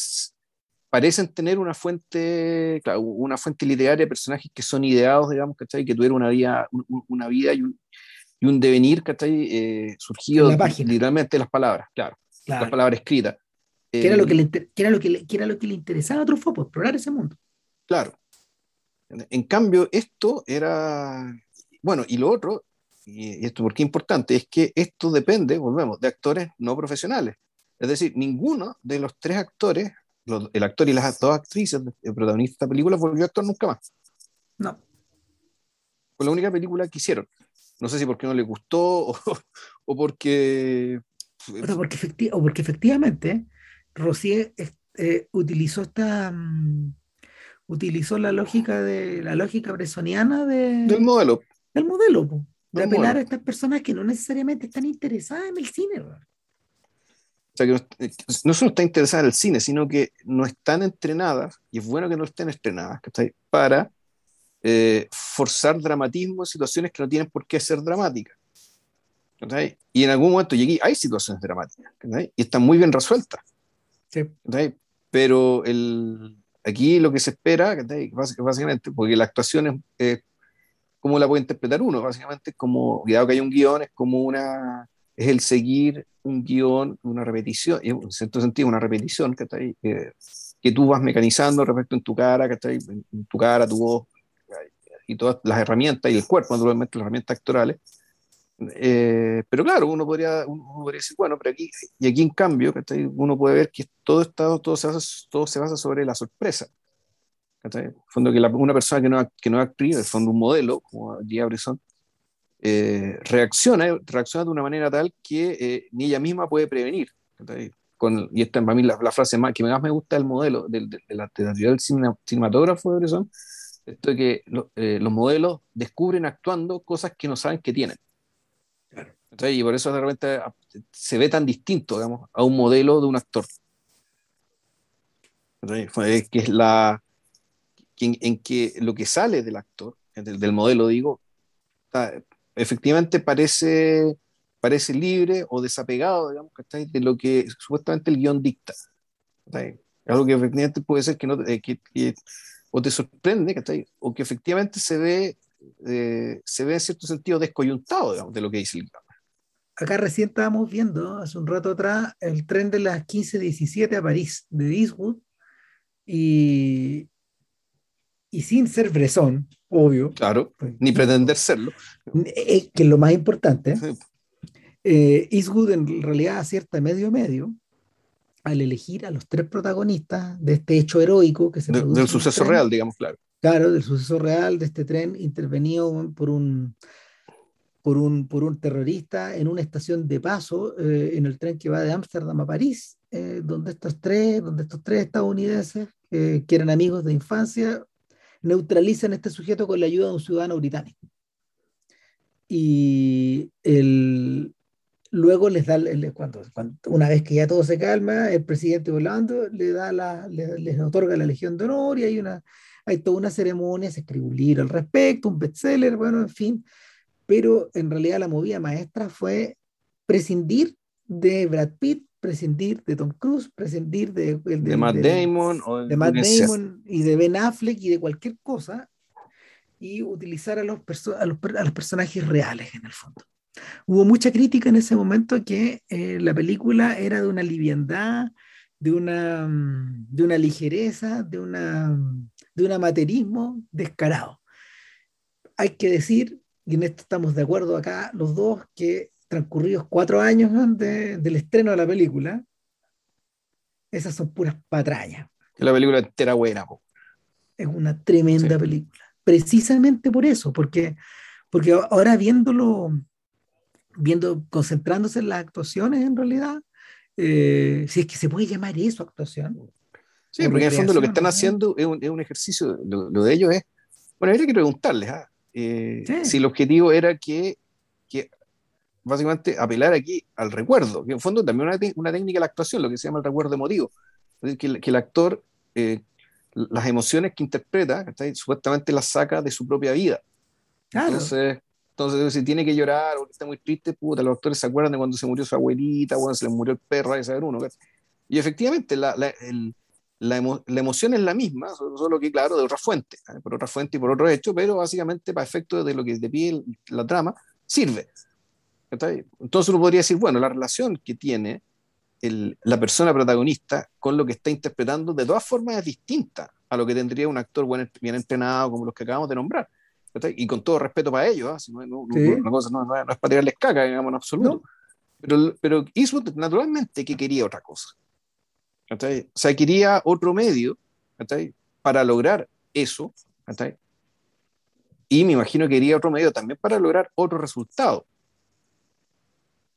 parecen tener una fuente, claro, una fuente literaria de personajes que son ideados, digamos, ¿cachai? Que tuvieron una vida, una vida y un, y un devenir, ¿cachai? Eh, surgido literalmente de las palabras, claro, las palabras escritas. ¿Qué era, lo que le, era lo que le, era lo que le interesaba a Truffaut? Pues, explorar ese mundo. Claro, en cambio, esto era, bueno, y lo otro, y esto porque es importante, es que esto depende, volvemos, de actores no profesionales. Es decir, ninguno de los tres actores, el actor y las dos actrices, el protagonista de esta película, volvió a actuar nunca más. No. Fue la única película que hicieron. No sé si porque no les gustó o, o porque... O porque, o porque efectivamente Rosier eh, utilizó esta... Mm, utilizó la lógica de la lógica bresoniana de, del modelo. Del modelo, de apelar a estas personas que no necesariamente están interesadas en el cine. O sea, que no, solo están interesadas en el cine, sino que no están entrenadas, y es bueno que no estén entrenadas, para eh, forzar dramatismo en situaciones que no tienen por qué ser dramáticas. Y en algún momento llegué, hay situaciones dramáticas, y están muy bien resueltas. Sí. Pero el, aquí lo que se espera, básicamente, porque la actuación es, como la puede interpretar uno, básicamente es como, cuidado que hay un guion, es como una, es el seguir un guion, una repetición, en cierto sentido una repetición que, está ahí, que tú vas mecanizando respecto en tu cara, que está ahí, en tu cara, tu voz y todas las herramientas y el cuerpo, naturalmente las herramientas actorales. Eh, pero claro, uno podría, uno podría decir, bueno, pero aquí, y aquí en cambio, uno puede ver que todo, está, todo, se, basa, todo se basa sobre la sorpresa. En fondo que una persona que no, que no es actriz, en fondo un modelo, como Gia Brisson, eh, reacciona, reacciona de una manera tal que eh, ni ella misma puede prevenir. Con, y esta es para mí la, frase más, que más me gusta del modelo, de, la, teoría del cinematógrafo de Bresson, esto de que eh, los modelos descubren actuando cosas que no saben que tienen. y por eso de repente ah, se ve tan distinto, digamos, a un modelo de un actor. Que es la, en, que lo que sale del actor, del, del modelo, digo, está, efectivamente parece, parece libre o desapegado, digamos, de lo que supuestamente el guion dicta. Algo que efectivamente puede ser que, no, eh, que, o te sorprende, o que efectivamente se ve, eh, se ve en cierto sentido descoyuntado digamos, de lo que dice el guion. Acá recién estábamos viendo, hace un rato atrás, el tren de las 15-17 a París, de Eastwood, y, y sin ser Bresson, obvio. Claro, pues, ni pretender serlo. Eh, que es lo más importante. Eh, Eastwood en realidad acierta medio medio al elegir a los tres protagonistas de este hecho heroico que se Del suceso real, digamos, claro. Claro, del suceso real de este tren intervenido por un, por un, por un terrorista en una estación de paso eh, en el tren que va de Ámsterdam a París, donde estos tres, donde estos tres estadounidenses que eran amigos de infancia neutralizan este sujeto con la ayuda de un ciudadano británico. Y el, luego les da, cuando, una vez que ya todo se calma, el presidente Holanda le da la, les otorga la Legión de Honor y hay, una, hay toda una ceremonia, se escribe al respecto, un bestseller, bueno, en fin. Pero en realidad la movida maestra fue prescindir de Brad Pitt prescindir de Tom Cruise, prescindir de, de, Matt Damon, de Matt Damon y de Ben Affleck y de cualquier cosa y utilizar a los, a los, a los personajes reales en el fondo. Hubo mucha crítica en ese momento que eh, la película era de una liviandad, de una, de una ligereza, de, una, de un amateurismo descarado. Hay que decir, y en esto estamos de acuerdo acá los dos, que transcurridos cuatro años del estreno de la película, esas son puras patrañas. La película entera buena. Es una tremenda película. Precisamente por eso, porque, porque ahora viéndolo, viendo, concentrándose en las actuaciones en realidad, eh, si es que se puede llamar eso actuación. Sí, porque en el fondo lo que están haciendo es un, ejercicio, lo, de ellos es, bueno, habría que preguntarles, ¿ah? eh, si el objetivo era que básicamente apelar aquí al recuerdo, que en fondo también una, una técnica de la actuación, lo que se llama el recuerdo emotivo. Es decir, que, el actor, eh, las emociones que interpreta, supuestamente las saca de su propia vida. Entonces, entonces, si tiene que llorar o está muy triste, puta, los actores se acuerdan de cuando se murió su abuelita, cuando se le murió el perro, hay saber uno. Y efectivamente, la, la, la, emoción es la misma, solo que, claro, de otra fuente, ¿eh? por otra fuente y por otro hecho, pero básicamente para efectos de lo que te pide la trama, sirve. Entonces uno podría decir, bueno, la relación que tiene la persona protagonista con lo que está interpretando de todas formas es distinta a lo que tendría un actor bien entrenado como los que acabamos de nombrar. Y con todo respeto para ellos, ¿ah? no, es para tirarles caca, digamos, en absoluto. Pero, pero Eastwood, naturalmente, que quería otra cosa. O sea, quería otro medio para lograr eso. Y me imagino que quería otro medio también para lograr otro resultado.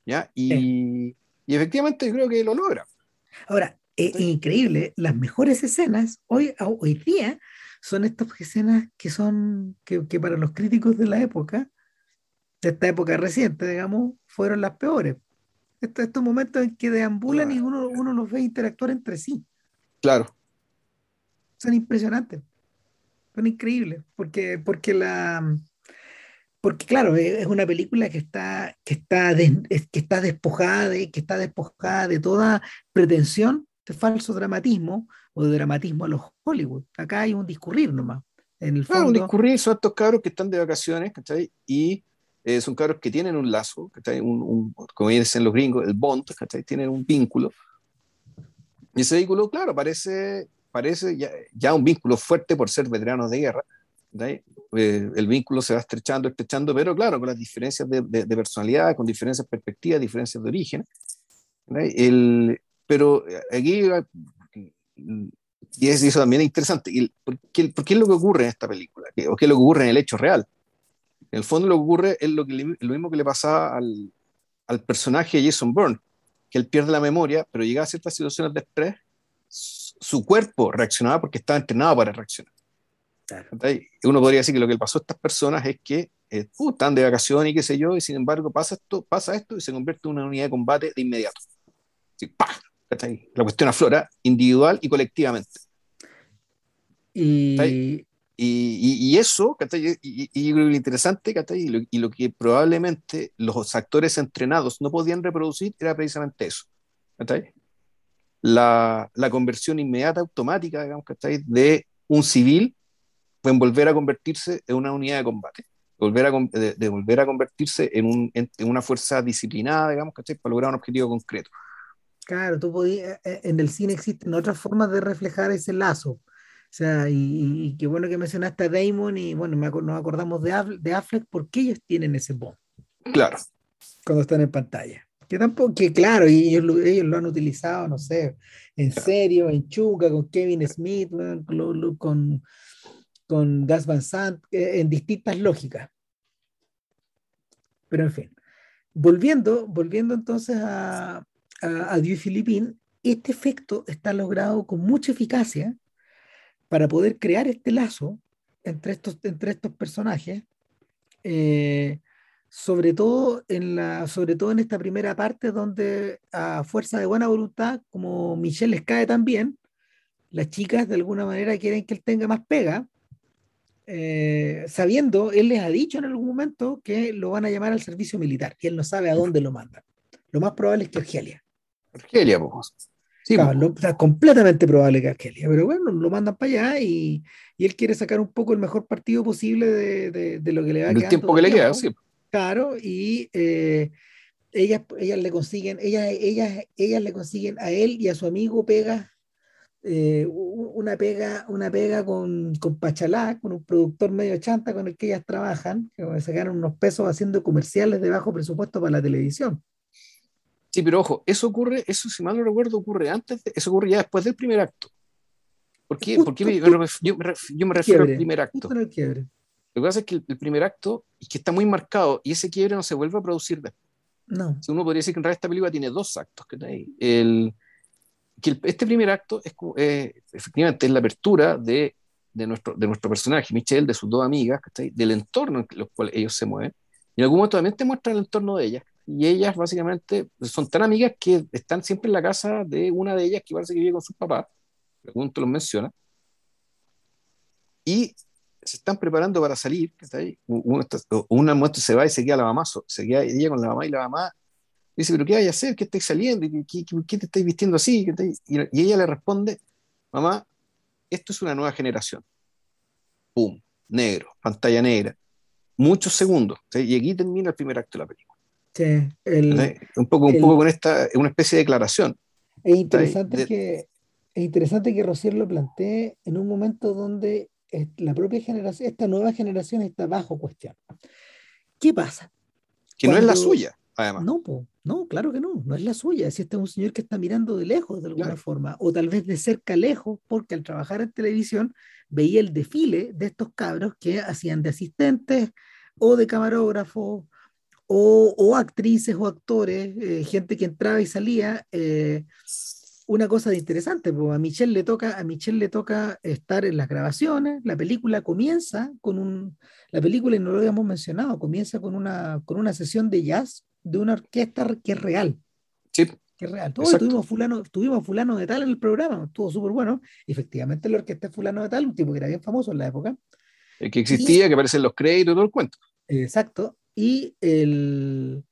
¿Ya? Y, y efectivamente creo que lo logra. Ahora, es increíble, las mejores escenas hoy, hoy día son estas escenas que son, que, que, para los críticos de la época, de esta época reciente, digamos, fueron las peores. Estos, estos momentos en que deambulan y uno, uno los ve interactuar entre sí. Claro. Son impresionantes. Son increíbles, porque, porque la, porque claro, e, es una película que está, que está, que está despojada de, que está despojada de toda pretensión de falso dramatismo o de dramatismo a los Hollywood. Acá hay un discurrir nomás. En el fondo. un discurrir son estos cabros que están de vacaciones, ¿cachai? Y Eh, son cabros que tienen un lazo, un, un, como dicen los gringos, el bond, tienen un vínculo. Y ese vínculo, claro, parece, parece ya, ya un vínculo fuerte por ser veteranos de guerra. Eh, el vínculo se va estrechando, estrechando, pero claro, con las diferencias de, de, personalidad, con diferencias de perspectiva, diferencias de origen. El, pero aquí, y eso también es interesante, ¿por qué, ¿por qué, es lo que ocurre en esta película? ¿O qué es lo que ocurre en el hecho real? En el fondo lo que ocurre es lo, que lo mismo que le pasaba al, al personaje de Jason Bourne, que él pierde la memoria, pero llega a ciertas situaciones de estrés, su cuerpo reaccionaba porque estaba entrenado para reaccionar. Uno podría decir que lo que le pasó a estas personas es que eh, uh, están de vacaciones y qué sé yo, y sin embargo pasa esto, pasa esto y se convierte en una unidad de combate de inmediato. La cuestión aflora individual y colectivamente. Y, y, eso, y, y, lo interesante, y lo, y lo que probablemente los actores entrenados no podían reproducir era precisamente eso. La, la, conversión inmediata, automática, digamos, de un civil en volver a convertirse en una unidad de combate, volver a, de, volver a convertirse en, un, en, una fuerza disciplinada, digamos, ¿cachai? para lograr un objetivo concreto. Claro, tú podías, eh, en el cine existen otras formas de reflejar ese lazo o sea, y, qué bueno que mencionaste a Damon y bueno, nos acordamos de, de Affleck porque ellos tienen ese bond. Claro. Cuando están en pantalla. Que tampoco, que claro, y ellos, lo, ellos lo han utilizado, no sé, en serio, en Chuca, con Kevin Smith, con, con Gas Van Sant, eh, en distintas lógicas. Pero en fin, volviendo, volviendo entonces a, a, a Philippine, este efecto está logrado con mucha eficacia para poder crear este lazo entre estos, entre estos personajes, eh, sobre, todo en la, sobre todo en esta primera parte donde a fuerza de buena voluntad, como Michelle les cae también, las chicas de alguna manera quieren que él tenga más pega, eh, sabiendo, él les ha dicho en algún momento que lo van a llamar al servicio militar, y él no sabe a dónde lo mandan. Lo más probable es que Argelia. Argelia, pues. Sí, completamente probable que Argelia, pero bueno, lo mandan para allá y, y, él quiere sacar un poco el mejor partido posible de, de, lo que le va a quedar. El tiempo que le queda, sí. Claro, y eh, ellas, ellas le consiguen, ellas, ellas, ellas le consiguen a él y a su amigo pega, eh, una pega, una pega con, con Pachalá, con un productor medio chanta con el que ellas trabajan, que se ganan unos pesos haciendo comerciales de bajo presupuesto para la televisión. Sí, pero ojo, eso ocurre, eso si mal no recuerdo, ocurre antes, eso ocurre ya después del primer acto. ¿Por qué? Porque yo, me refiero al primer acto. Lo que pasa es que el, primer acto es que está muy marcado y ese quiebre no se vuelve a producir después. No. uno podría decir que en realidad esta película tiene dos actos. Que, el, que este primer acto es eh, efectivamente es la apertura de, de, nuestro, de nuestro personaje, Michelle, de sus dos amigas, del entorno en el cual ellos se mueven. Y en algún momento también te muestra el entorno de ellas. Y ellas básicamente son tan amigas que están siempre en la casa de una de ellas que parece que vive con sus papás, pregunto los menciona, y se están preparando para salir, una, una muestra se va y se queda la mamá, se queda ella con la mamá y la mamá dice, pero ¿qué hay a hacer? ¿Qué estáis saliendo? ¿Qué, qué, te estáis vistiendo así? Y, y ella le responde, mamá, esto es una nueva generación. ¡Pum! Negro, pantalla negra. Muchos segundos. Y aquí termina el primer acto de la película un poco, un poco con esta, una especie de declaración. Es interesante, que, es interesante que Rocier lo plantee en un momento donde la propia generación, esta nueva generación está bajo cuestión. ¿Qué pasa? Que no es la suya, además. No, no, claro que no, no es la suya. Si este es un señor que está mirando de lejos de alguna forma, o tal vez de cerca lejos, porque al trabajar en televisión veía el desfile de estos cabros que hacían de asistentes o de camarógrafos o, actrices o actores, eh, gente que entraba y salía. Eh, una cosa de interesante, porque a Michelle le toca, a Michelle le toca estar en las grabaciones, la película comienza con un, la película, y no lo habíamos mencionado, comienza con una, con una sesión de jazz de una orquesta que es real. Sí. Que es real. Todos tuvimos fulano, tuvimos fulano de tal en el programa, estuvo súper bueno. Efectivamente, la orquesta es fulano de tal, un tipo que era bien famoso en la época. El que existía, que aparece en los créditos todo el cuento. Exacto. Y, el,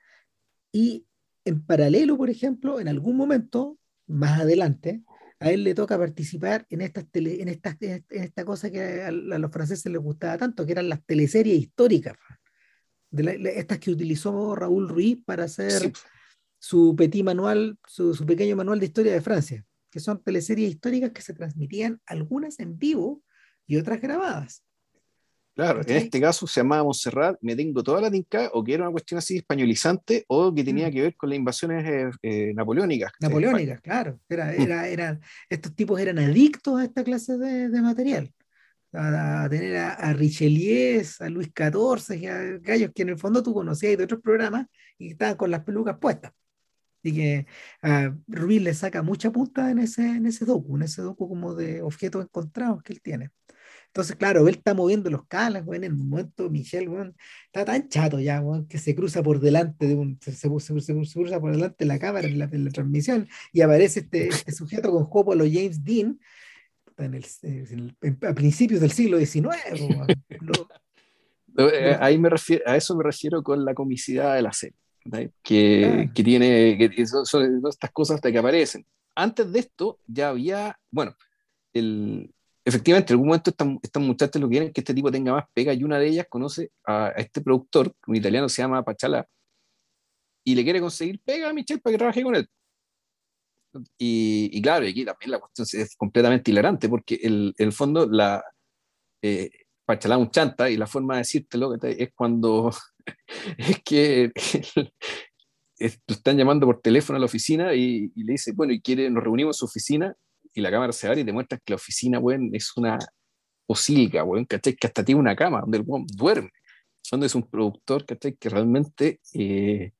y en paralelo, por ejemplo, en algún momento, más adelante, a él le toca participar en, estas tele, en, estas, en esta cosa que a, los franceses les gustaba tanto, que eran las teleseries históricas. De estas que utilizó Raúl Ruiz para hacer su petit manual, su, su, pequeño manual de historia de Francia, que son teleseries históricas que se transmitían algunas en vivo y otras grabadas. Claro, en este caso se llamaba Montserrat, me tengo toda la tinca, o que era una cuestión así españolizante, o que tenía mm. que ver con las invasiones eh, eh, napoleónicas. Napoleónicas, claro. Era, mm. era, estos tipos eran adictos a esta clase de, de material. A, tener a, Richelieu, a Luis XIV, a gallos que en el fondo tú conocías de otros programas y estaban con las pelucas puestas. Y que a Ruiz le saca mucha punta en ese, en ese docu, en ese docu como de objetos encontrados que él tiene. Entonces, claro, él está moviendo los calas, en el momento Michelle, está tan chato ya, que se cruza por delante de un, se, cruza por delante de la cámara en la, transmisión y aparece este, este sujeto con Jopo lo James Dean en el, a principios del siglo XIX. Eh, ahí me refiero, a eso me refiero con la comicidad de la serie, que, que, tiene, que son, son estas cosas hasta que aparecen. Antes de esto ya había, bueno, el, efectivamente, en algún momento estas, muchachas lo quieren que este tipo tenga más pega y una de ellas conoce a, este productor, un italiano se llama Pachala, y le quiere conseguir pega a Michelle para que trabaje con él. Y, claro, aquí también la cuestión es completamente hilarante porque el, el fondo la eh, Pachala un chanta y la forma de decírtelo es cuando es que están llamando por teléfono a la oficina y, y, le dice, bueno, y quiere, nos reunimos en su oficina y la cámara se abre y te muestra que la oficina, weón, es una weón, ¿cachai? Que hasta tiene una cama donde el weón duerme. Donde es un productor, ¿cachai? Que realmente, eh,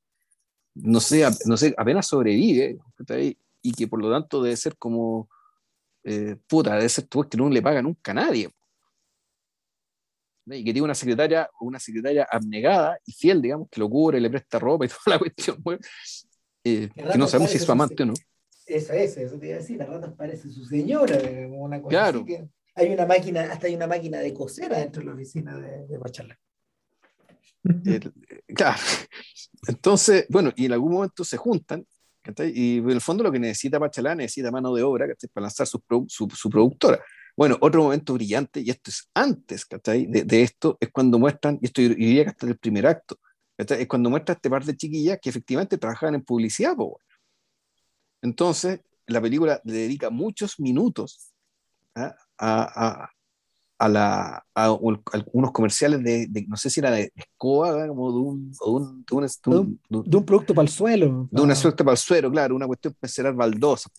no, sé, no sé, apenas sobrevive, ¿cachai? Y que por lo tanto debe ser como, eh, puta, debe ser tú que no le paga nunca a nadie. Y que tiene una secretaria, una secretaria abnegada y fiel, digamos, que lo cubre, le presta ropa y toda la cuestión. Eh, que no sabemos si es su amante o no. Eso es, eso te iba a decir, la rata parece su señora, una cosa claro. hay una máquina, hasta hay una máquina de coser dentro de la oficina de, de Pachala. claro. Entonces, bueno, y en algún momento se juntan, y en el fondo lo que necesita Pachalá necesita mano de obra para lanzar su, su, productora. Bueno, otro momento brillante, y esto es antes de, de, esto, es cuando muestran, y esto diría que hasta el primer acto, es cuando muestra este par de chiquillas que efectivamente trabajaban en publicidad. Entonces, la película le dedica muchos minutos ¿ah? a, a, la, a, algunos comerciales de, no sé si era de escoba, como de un, de un, producto para el suelo. De una suerte para el suelo, claro, una cuestión para cerrar baldosas.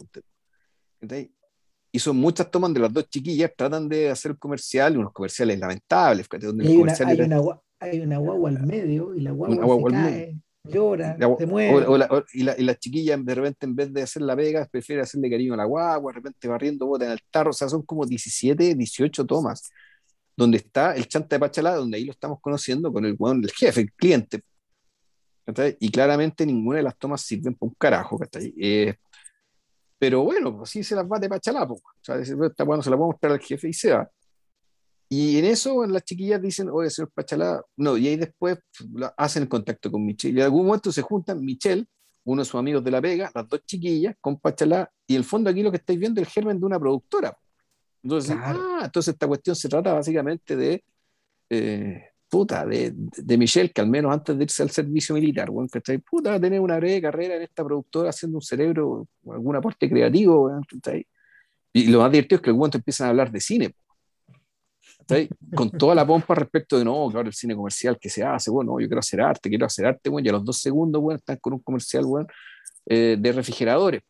Y son muchas tomas de las dos chiquillas, tratan de hacer el comercial, unos comerciales lamentables. Donde hay, una, hay, una, hay, una, guagua al medio y la guagua, se cae llora, se mueve. y, la, y, chiquilla de repente en vez de hacer la vega prefiere hacerle cariño a la guagua, de repente barriendo bota en el tarro, o sea, son como 17, 18 tomas, donde está el chanta de Pachalá, donde ahí lo estamos conociendo con el, el jefe, el cliente. Y claramente ninguna de las tomas sirven para un carajo, eh, pero bueno, pues sí se las va de Pachalá, pues. o sea, esta bueno, se la puedo mostrar al jefe y se va. Y en eso las chiquillas dicen, oye, señor Pachalá, no, y ahí después hacen el contacto con Michelle. Y en algún momento se juntan Michelle, uno de sus amigos de La Vega, las dos chiquillas, con Pachalá, y en el fondo aquí lo que estáis viendo es el germen de una productora. Entonces, ah, entonces esta cuestión se trata básicamente de, eh, puta, de, de, Michelle, que al menos antes de irse al servicio militar, bueno, que puta, va a tener una breve carrera en esta productora haciendo un cerebro, algún aporte creativo, y lo más divertido es que algún momento empiezan a hablar de cine con toda la pompa respecto de no, claro, el cine comercial que se hace, bueno, yo quiero hacer arte, quiero hacer arte, bueno, y a los dos segundos, bueno, están con un comercial, bueno, eh, de refrigeradores,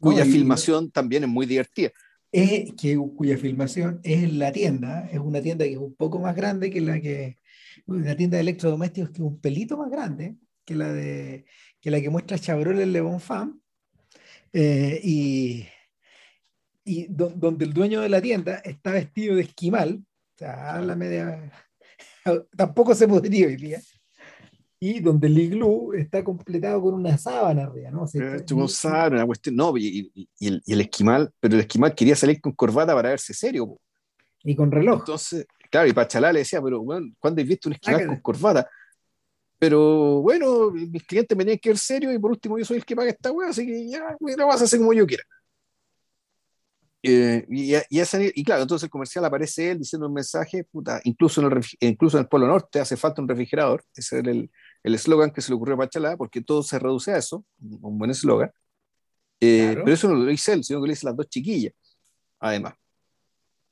cuya filmación también es muy divertida. Es que, cuya filmación es en la tienda, es una tienda que es un poco más grande que la que, una tienda de electrodomésticos que es un pelito más grande que la de que la que muestra Chevrolet Le Bon Femme, eh, y y donde el dueño de la tienda está vestido de esquimal, o sea, la media, tampoco se podría hoy día, y donde el iglú está completado con una sábana arriba, ¿no? O sea, sábana, una cuestión, no, y, y, el, y, el, esquimal, pero el esquimal quería salir con corbata para verse serio. Y con reloj. Entonces, claro, y Pachalá le decía, pero bueno, ¿cuándo has visto un esquimal con corbata? Pero bueno, mis clientes me tienen que ver serio y por último yo soy el que paga esta weá, así que ya, lo vas a hacer como yo quiera. Eh, y, y, claro, entonces el comercial aparece él diciendo un mensaje, puta, incluso en, el, incluso en el Polo Norte hace falta un refrigerador, ese es el eslogan que se le ocurrió a Pachalá, porque todo se reduce a eso, un buen eslogan. Eh, pero eso no lo dice él, sino que lo dicen las dos chiquillas, además.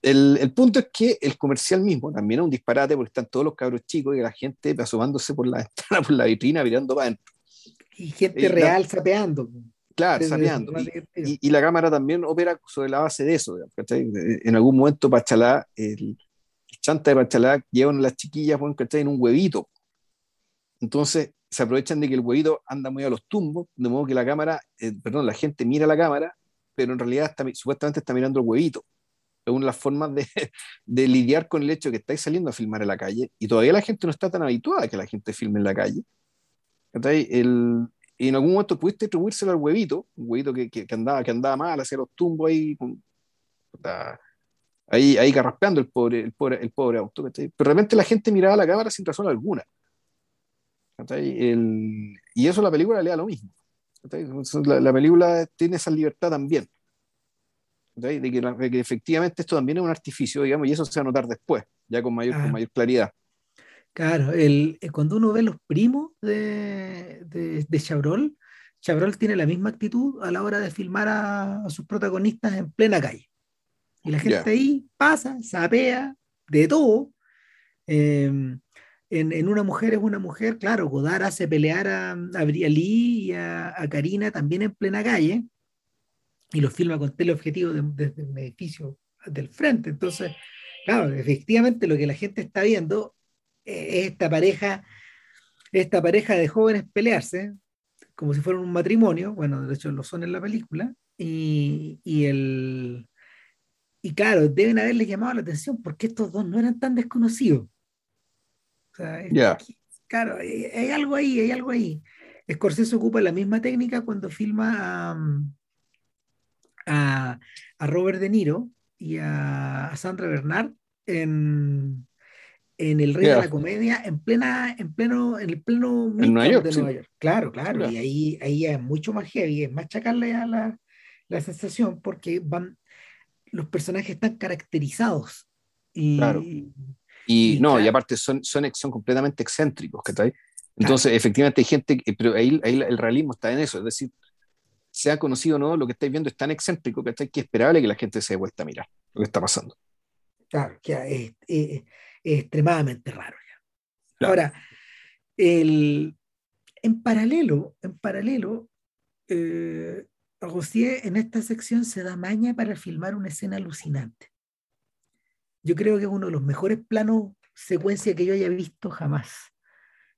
El, el, punto es que el comercial mismo también es un disparate porque están todos los cabros chicos y la gente asomándose por la ventana, por la vitrina, mirando para adentro. Y gente eh, real sapeando. Claro, sapeando. Y, y, la cámara también opera sobre la base de eso. En algún momento Pachalá, el, chanta de Pachalá llevan a las chiquillas en un huevito. Entonces se aprovechan de que el huevito anda muy a los tumbos, de modo que la cámara, eh, perdón, la gente mira la cámara, pero en realidad está, supuestamente está mirando el huevito. Es una de las formas de, de, lidiar con el hecho de que estáis saliendo a filmar en la calle y todavía la gente no está tan habituada a que la gente filme en la calle. El, y en algún momento pudiste atribuírselo al huevito, un huevito que, que, andaba, que andaba mal, hacía los tumbos ahí, ahí, ahí carraspeando el pobre, el pobre, el pobre auto. Pero de repente la gente miraba la cámara sin razón alguna. El, y eso la película le da lo mismo. La, la, película tiene esa libertad también. De que, de que, efectivamente esto también es un artificio, digamos, y eso se va a notar después, ya con mayor, con ah. mayor claridad. Claro, el, eh, cuando uno ve los primos de, de, de Chabrol, Chabrol tiene la misma actitud a la hora de filmar a, sus protagonistas en plena calle. Y la gente ahí pasa, sapea, de todo. Em, en, en, Una mujer es una mujer, claro, Godard hace pelear a, a Brialí y a, a, Karina también en plena calle y los filma con teleobjetivo desde de, un edificio del frente. Entonces, claro, efectivamente lo que la gente está viendo esta pareja, esta pareja de jóvenes pelearse, como si fueran un matrimonio, bueno, de hecho lo son en la película, y, y el y claro, deben haberle llamado la atención porque estos dos no eran tan desconocidos. O sea, claro, hay, algo ahí, hay algo ahí. Scorsese ocupa la misma técnica cuando filma a, a, Robert De Niro y a, a Sandra Bernard en, en el Rey de la Comedia, en plena, en pleno, en el pleno en Nueva York, de Nueva York. Claro, claro, y ahí, ahí es mucho más heavy, es más chacarle a la, la sensación porque van, los personajes están caracterizados. Y, claro. Y, no, y aparte son, son, son completamente excéntricos, ¿cachai? Entonces, efectivamente hay gente, pero ahí, ahí, el realismo está en eso, es decir, sea conocido o no, lo que estáis viendo es tan excéntrico que es esperable que la gente se dé vuelta a mirar lo que está pasando. Claro, que es, extremadamente raro. Ya. Ahora, el, en paralelo, en paralelo, eh, en esta sección se da maña para filmar una escena alucinante. Yo creo que es uno de los mejores planos secuencia que yo haya visto jamás.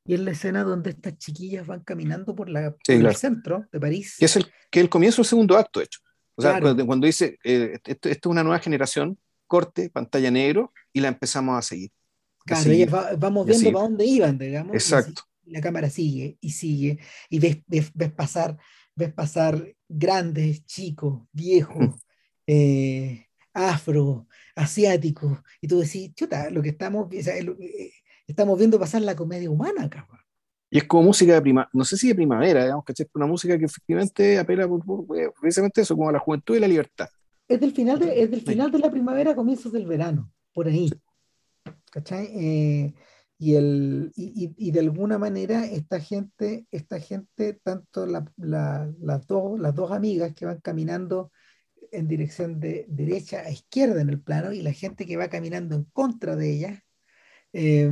Y es la escena donde estas chiquillas van caminando por, la, el centro de París. Que es el, que el comienzo del segundo acto, de hecho. O sea, cuando, dice, eh, esto, es una nueva generación, corte, pantalla negro, y la empezamos a seguir. Claro, vamos viendo para dónde iban, digamos. Exacto. Y la cámara sigue y sigue, y ves, ves, ves pasar, ves pasar grandes, chicos, viejos, eh, afro, asiáticos, y tú decís, chuta, lo que estamos, eh, estamos viendo pasar la comedia humana acá. Y es como música de primavera, no sé si de primavera, digamos, es una música que efectivamente apela por, precisamente eso, como a la juventud y la libertad. Es del final de, es del final de la primavera, comienzos del verano, por ahí. ¿Cachai? Eh, y, el, y, y, de alguna manera esta gente, esta gente tanto la, la, las, dos, las dos amigas que van caminando en dirección de derecha a izquierda en el plano y la gente que va caminando en contra de ellas, eh,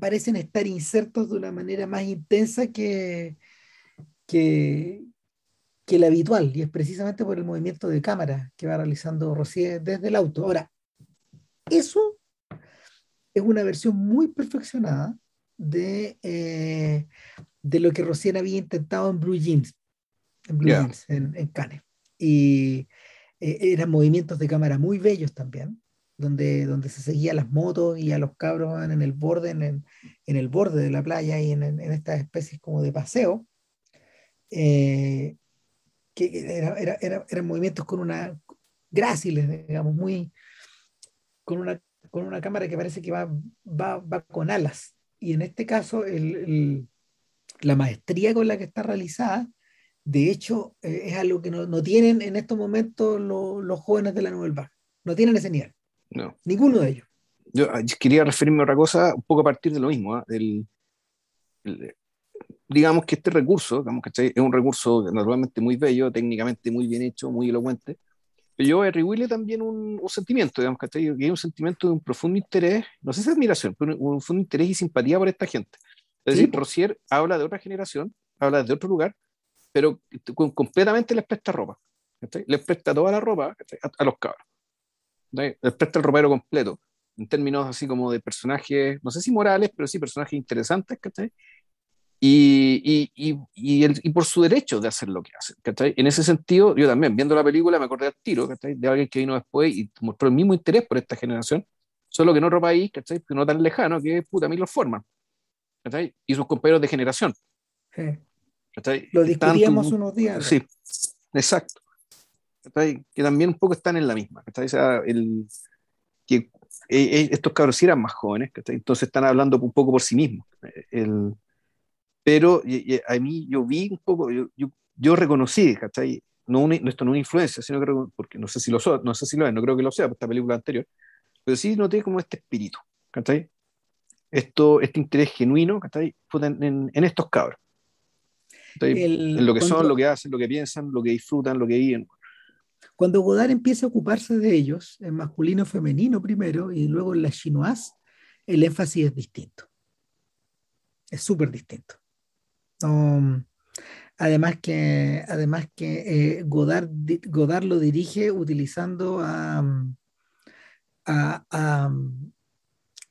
parecen estar insertos de una manera más intensa que, que, que la habitual, y es precisamente por el movimiento de cámara que va realizando Rosier desde el auto. Ahora, eso es una versión muy perfeccionada de, eh, de lo que Rosier había intentado en Blue Jeans, en, Blue Jeans, en, en Cannes. Y eh, eran movimientos de cámara muy bellos también, donde, donde se seguía las motos y a los cabros en el borde, en el, en el borde de la playa y en, en estas especies como de paseo. Eh, que era, era, era, eran movimientos con una gráciles, digamos, muy con una, con una cámara que parece que va, va, va con alas. Y en este caso, el, el, la maestría con la que está realizada De hecho, eh, es algo que no, no, tienen en estos momentos lo, los jóvenes de la Nueva No tienen ese nivel. No. Ninguno de ellos. Yo ah, quería referirme a otra cosa, un poco a partir de lo mismo, ¿eh? el, digamos que este recurso, digamos, que es un recurso naturalmente muy bello, técnicamente muy bien hecho, muy elocuente, pero yo atribuirle también un, un sentimiento, digamos, que hay un sentimiento de un profundo interés, no sé si admiración, pero un, un profundo interés y simpatía por esta gente. Es decir, sí. Rosier habla de otra generación, habla de otro lugar, pero completamente les presta ropa. ¿sí? Les presta toda la ropa a, a, los cabros. ¿sí? Les presta el ropero completo, en términos así como de personajes, no sé si morales, pero sí personajes interesantes, ¿sí? Y, y, y, el, y, por su derecho de hacer lo que hacen. ¿cachai? En ese sentido, yo también, viendo la película, me acordé al tiro ¿cachai? de alguien que vino después y mostró el mismo interés por esta generación, solo que en otro país, ¿cachai? no tan lejano, que puta Milo Forman ¿cachai? y sus compañeros de generación. Sí. Lo discutíamos unos días. Sí, exacto. ¿cachai? Que también un poco están en la misma. O sea, el, que eh, estos cabros sí eran más jóvenes, entonces están hablando un poco por sí mismos. El, pero y, y a mí yo vi un poco, yo, yo, yo reconocí, ¿cachai? No, una, esto no es una influencia, sino que, porque no sé si lo so, no sé si lo es, no creo que lo sea esta película anterior, pero sí noté como este espíritu, ¿cachai? Esto, este interés genuino, ¿cachai? En, en, en estos cabros. El, en lo que cuando, son, lo que hacen, lo que piensan, lo que disfrutan, lo que viven. Cuando Godard empieza a ocuparse de ellos, en masculino femenino primero y luego en la chinoise, el énfasis es distinto. Es súper distinto. Además que, además que eh, Godard, lo dirige utilizando a, a, a,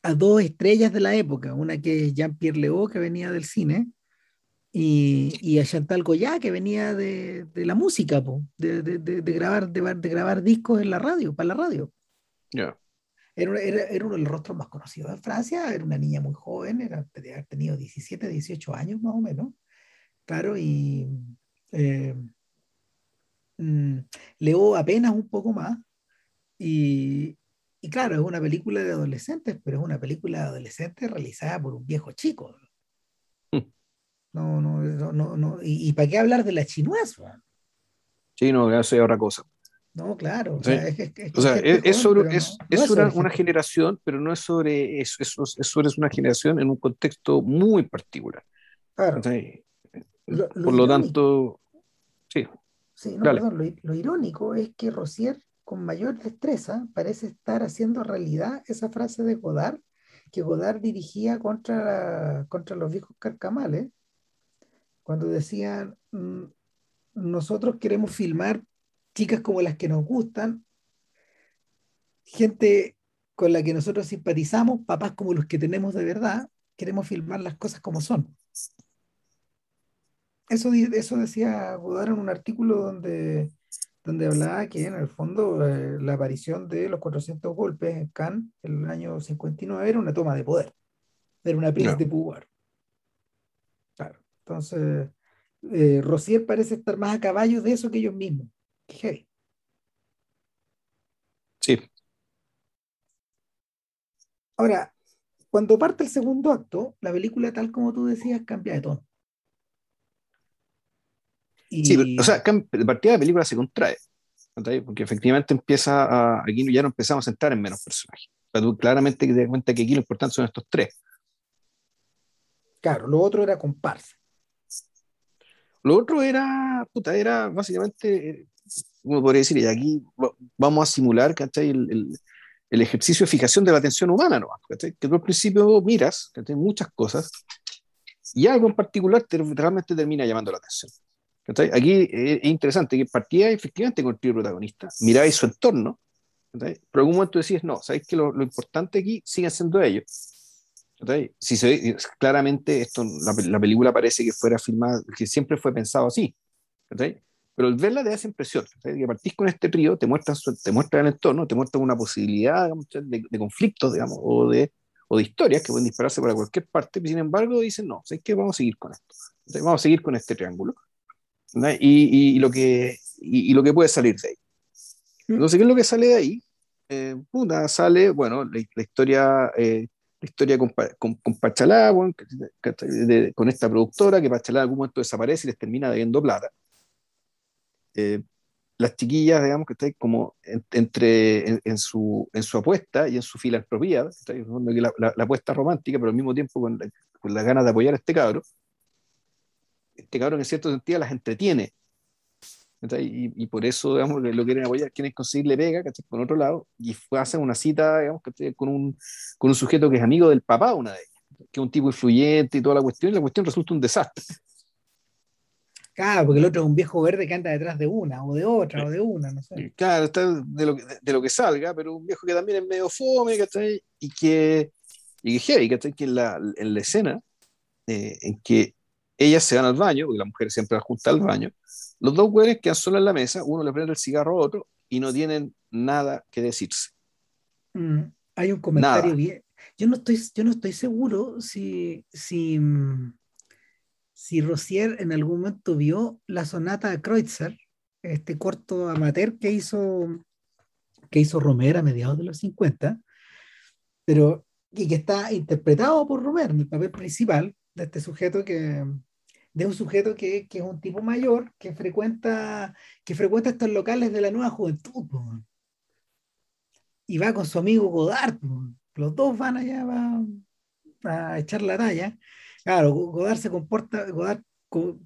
a, dos estrellas de la época, una que es Jean-Pierre Léaud, que venía del cine, y, y, a Chantal Goya, que venía de, de la música, po, de, de, de, grabar, de, grabar discos en la radio, para la radio. Era, era, era, uno de los rostros más conocidos de Francia, era una niña muy joven, era, de haber tenido 17, 18 años más o menos. Claro, y eh, mm, leo apenas un poco más. Y, y, claro, es una película de adolescentes, pero es una película de adolescentes realizada por un viejo chico. No, no, no, no, no. ¿Y, y para qué hablar de la chinuaz? Sí, no, eso es otra cosa. No, claro. O sea, es, es, o sea, es, es, sobre, es, no, es sobre una generación, pero no es sobre eso, es, es sobre una generación en un contexto muy particular. Claro. Lo, lo Por lo tanto, sí. Sí, no, perdón, lo, lo, irónico es que Rosier, con mayor destreza, parece estar haciendo realidad esa frase de Godard, que Godard dirigía contra, contra los viejos carcamales, cuando decían, mm, nosotros queremos filmar chicas como las que nos gustan, gente con la que nosotros simpatizamos, papás como los que tenemos de verdad, queremos filmar las cosas como son. Eso, eso decía Godard en un artículo donde, donde hablaba que en el fondo eh, la aparición de los 400 golpes en Cannes en el año 59 era una toma de poder, era una prise no. de pouvoir. Claro. Entonces, eh, Rosier parece estar más a caballo de eso que ellos mismos. Heavy. Sí. Ahora, cuando parte el segundo acto, la película, tal como tú decías, cambia de tono. Y... Sí, o sea, de partida de película se contrae, porque efectivamente empieza a, aquí ya no empezamos a entrar en menos personajes. O sea, tú claramente te das cuenta que aquí lo importante son estos tres. Claro, lo otro era comparsa. Lo otro era, puta, era básicamente, uno podría decir, y aquí vamos a simular, ¿cachai? El, el, el ejercicio de fijación de la atención humana, ¿no? ¿cachai? Que tú al principio miras, ¿cachai? Muchas cosas, y algo en particular te, realmente termina llamando la atención. ¿cachai? Aquí es interesante que partía efectivamente con el protagonista, miráis su entorno, pero en algún momento decís, no, sabéis que lo, lo importante aquí sigue siendo ellos si se claramente esto, la, la, película parece que fuera filmada, que siempre fue pensado así, pero el verla te esa impresión, que partís con este trío, te muestran, te muestran el entorno, te muestran una posibilidad digamos, de, de, conflictos, digamos, o de, o de historias que pueden dispararse para cualquier parte, sin embargo dicen, no, ¿sabes qué? Vamos a seguir con esto, vamos a seguir con este triángulo, y, y, y, lo que, y, y, lo que puede salir de ahí. Entonces, ¿qué es lo que sale de ahí? Eh, puta, sale, bueno, la, la historia... Eh, historia con, con, con Pachalá, bueno, de, con esta productora, que Pachalá en algún momento desaparece y les termina debiendo plata. eh, las chiquillas, digamos, que está como entre en, su, en su apuesta y en su filantropía, la, la, la, apuesta romántica, pero al mismo tiempo con, con las ganas de apoyar a este cabro, este cabrón en cierto sentido las entretiene. Y, y, por eso, digamos, lo quieren apoyar, quieren conseguirle pega, ¿cachai? Por otro lado, y fue a hacer una cita, digamos, Con un, con un sujeto que es amigo del papá, una de ellas, que es un tipo influyente y toda la cuestión, y la cuestión resulta un desastre. Claro, porque el otro es un viejo verde que anda detrás de una, o de otra, o de una, no sé. Claro, está de lo, de, lo que salga, pero un viejo que también es medio fome, ¿cachai? Y que, y que heavy, ¿cachai? Que en la, en la escena eh, en que ellas se van al baño, porque la mujer siempre va junta al baño, los dos güeyes quedan solos en la mesa, uno le prende el cigarro a otro y no tienen nada que decirse. Mm, hay un comentario bien. Yo no estoy, yo no estoy seguro si, si, mm, si Rosier en algún momento vio la sonata de Kreutzer, este corto amateur que hizo, que hizo Romer a mediados de los 50, pero y que está interpretado por Romer en el papel principal, de este sujeto que de un sujeto que, que, es un tipo mayor que frecuenta que frecuenta estos locales de la nueva juventud y va con su amigo Godard los dos van allá a echar la talla. Claro Godard se comporta Godard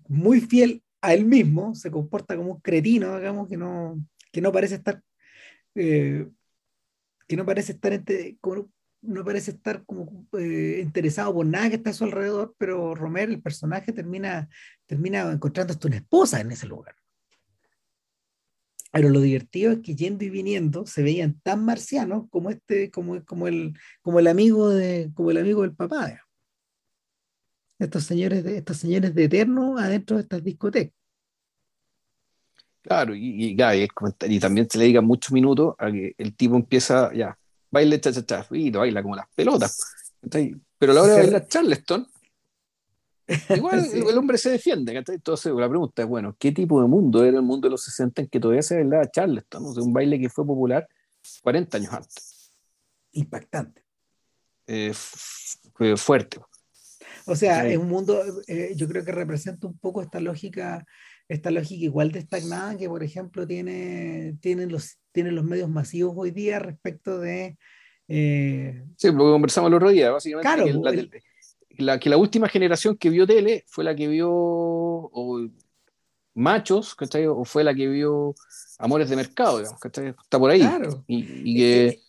muy fiel a él mismo se comporta como un cretino digamos que no que no parece estar eh, que no parece estar no parece estar como eh, interesado por nada que está a su alrededor, pero Romer, el personaje, termina, termina encontrando hasta una esposa en ese lugar. Pero lo divertido es que yendo y viniendo se veían tan marcianos como este, como, como, el, como el amigo de, como el amigo del papá. Estos señores de, estos señores de eterno adentro de estas discotecas. Claro, y, y, y, también se le diga muchos minutos a que el tipo empieza ya, baile cha cha cha, y baila como las pelotas. Pero a la hora de bailar Charleston, igual el, hombre se defiende. Entonces la pregunta es, bueno, ¿qué tipo de mundo era el mundo de los 60 en que todavía se bailaba Charleston? O sea, un baile que fue popular 40 años antes. Impactante. Eh, fue fuerte. O sea, es un mundo, eh, yo creo que representa un poco esta lógica, esta lógica igual de estagnada que, por ejemplo, tiene, tienen los tienen los medios masivos hoy día respecto de... Eh, sí, lo que conversamos el otro día, básicamente. Claro, que, la, que la última generación que vio tele fue la que vio machos, ¿cachai? O fue la que vio amores de mercado, digamos, ¿cachai? Está por ahí. Claro. Y, que...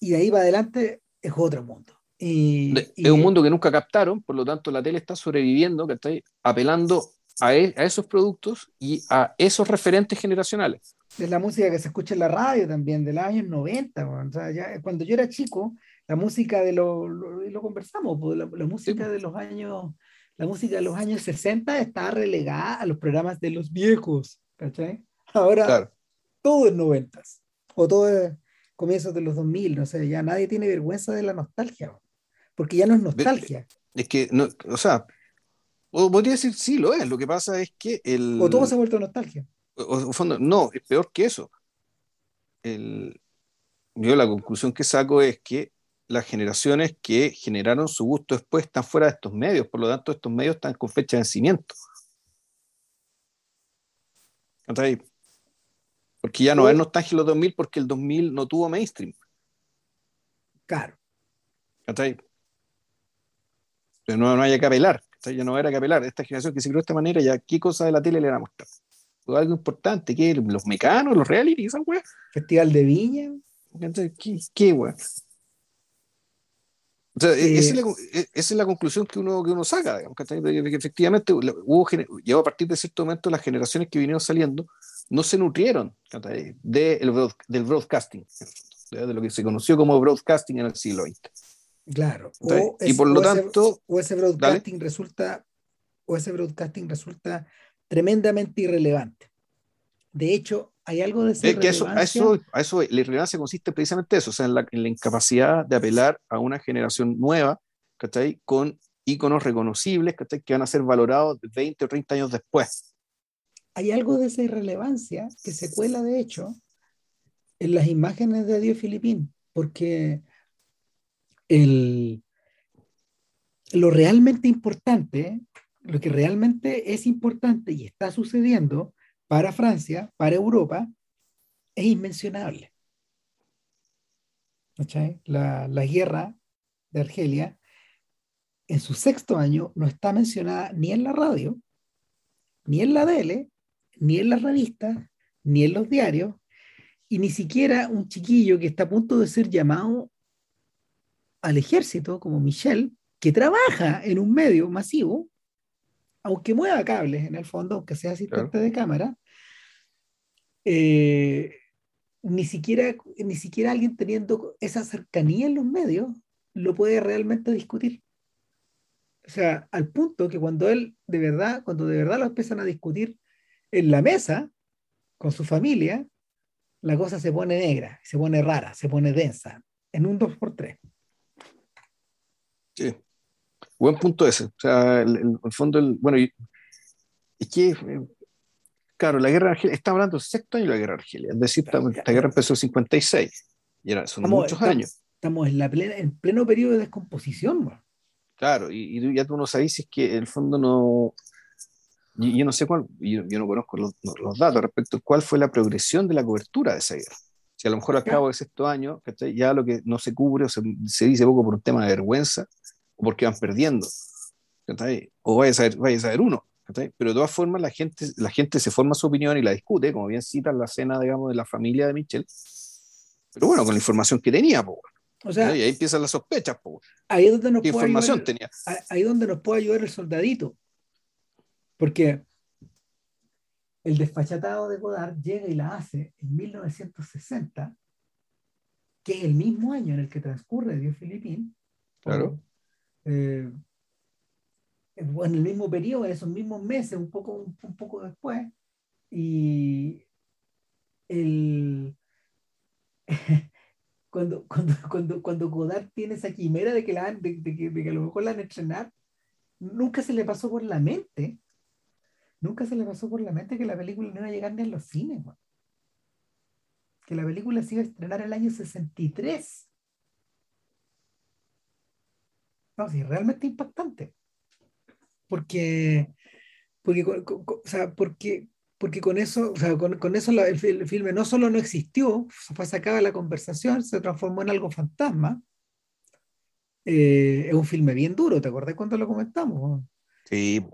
y de ahí va adelante es otro mundo. Y, es un mundo que nunca captaron, por lo tanto la tele está sobreviviendo, ¿cachai? Apelando a, e, a esos productos y a esos referentes generacionales es la música que se escucha en la radio también, de los años 90. O sea, ya, cuando yo era chico, la música de los, lo, conversamos, pues, la, música de los años, la música de los años 60 estaba relegada a los programas de los viejos, ¿cachai? Ahora todo es 90 o todo es comienzos de los 2000, no sé, ya nadie tiene vergüenza de la nostalgia, porque ya no es nostalgia. Es que, no, o sea, podría decir sí, lo es, lo que pasa es que el... O todo se ha vuelto nostalgia fondo, no, es peor que eso. El, yo la conclusión que saco es que las generaciones que generaron su gusto después están fuera de estos medios, por lo tanto estos medios están con fecha de vencimiento. Porque ya no es nostalgia los 2000 porque el 2000 no tuvo mainstream. Claro. Pero no, no hay que apelar. Ya no era que apelar. Esta generación que se creó de esta manera, ya qué cosa de la tele le era mostrar algo importante, que los mecanos, los reality, esa weá. Festival de Viña. ¿Qué, qué weá? O sea, esa, es la, esa, es la, conclusión que uno, que uno saca, digamos, que efectivamente hubo, llegó a partir de cierto momento las generaciones que vinieron saliendo no se nutrieron de, el del broadcasting, de lo que se conoció como broadcasting en el siglo XX. Claro. y por lo tanto... o ese broadcasting resulta o ese broadcasting resulta tremendamente irrelevante. De hecho, hay algo de esa que eso, a, eso, a eso, la irrelevancia consiste precisamente en eso, o sea, en la, incapacidad de apelar a una generación nueva, ¿cachai? Con íconos reconocibles, ¿cachai? Que van a ser valorados 20 o 30 años después. Hay algo de esa irrelevancia que se cuela, de hecho, en las imágenes de Dios Filipín, porque lo realmente importante lo que realmente es importante y está sucediendo para Francia, para Europa, es inmencionable. La, la guerra de Argelia, en su sexto año, no está mencionada ni en la radio, ni en la tele, ni en las revistas, ni en los diarios, y ni siquiera un chiquillo que está a punto de ser llamado al ejército, como Michel, que trabaja en un medio masivo, aunque mueva cables en el fondo, aunque sea asistente de cámara, eh, ni, siquiera, ni siquiera alguien teniendo esa cercanía en los medios lo puede realmente discutir. O sea, al punto que cuando él de verdad, cuando de verdad lo empiezan a discutir en la mesa con su familia, la cosa se pone negra, se pone rara, se pone densa, en un 2x3. Sí. Buen punto ese. O sea, el, el fondo, el, bueno, es que, eh, claro, la guerra de Argelia, está hablando del sexto año de la guerra de Argelia, es decir, esta, guerra empezó en 56, y era, son muchos años. Estamos en, la plena, en pleno periodo de descomposición. Claro, y, y, ya tú no sabes si es que el fondo no, yo, no sé cuál, yo, yo no conozco los, los, datos respecto a cuál fue la progresión de la cobertura de esa guerra. Si a lo mejor al cabo de sexto año, ya lo que no se cubre o se, se, dice poco por un tema de vergüenza o porque van perdiendo, o vaya a saber, vaya a saber uno. Pero de todas formas la gente, la gente se forma su opinión y la discute, como bien cita la cena, digamos, de la familia de Michel. Pero bueno, con la información que tenía, O sea, y ahí empiezan las sospechas. Ahí donde nos ¿Qué información tenía? Ahí donde nos puede ayudar el soldadito. Porque el desfachatado de Godard llega y la hace en 1960, que es el mismo año en el que transcurre Dios Filipín. Claro. Eh, en el mismo periodo, en esos mismos meses, un poco, un, poco después. Y el, cuando, cuando, cuando, cuando Godard tiene esa quimera de que, la, de, que, de que a lo mejor la van a estrenar, nunca se le pasó por la mente nunca se le pasó por la mente que la película no iba a llegar ni a los cines, que la película se iba a estrenar el año 63. No, sí, realmente impactante. Porque, porque, o sea, porque, porque con eso, o sea, con, con eso el, el, filme no solo no existió, fue sacada la conversación, se transformó en algo fantasma. Eh, es un filme bien duro, ¿te acordás cuando lo comentamos? Sí.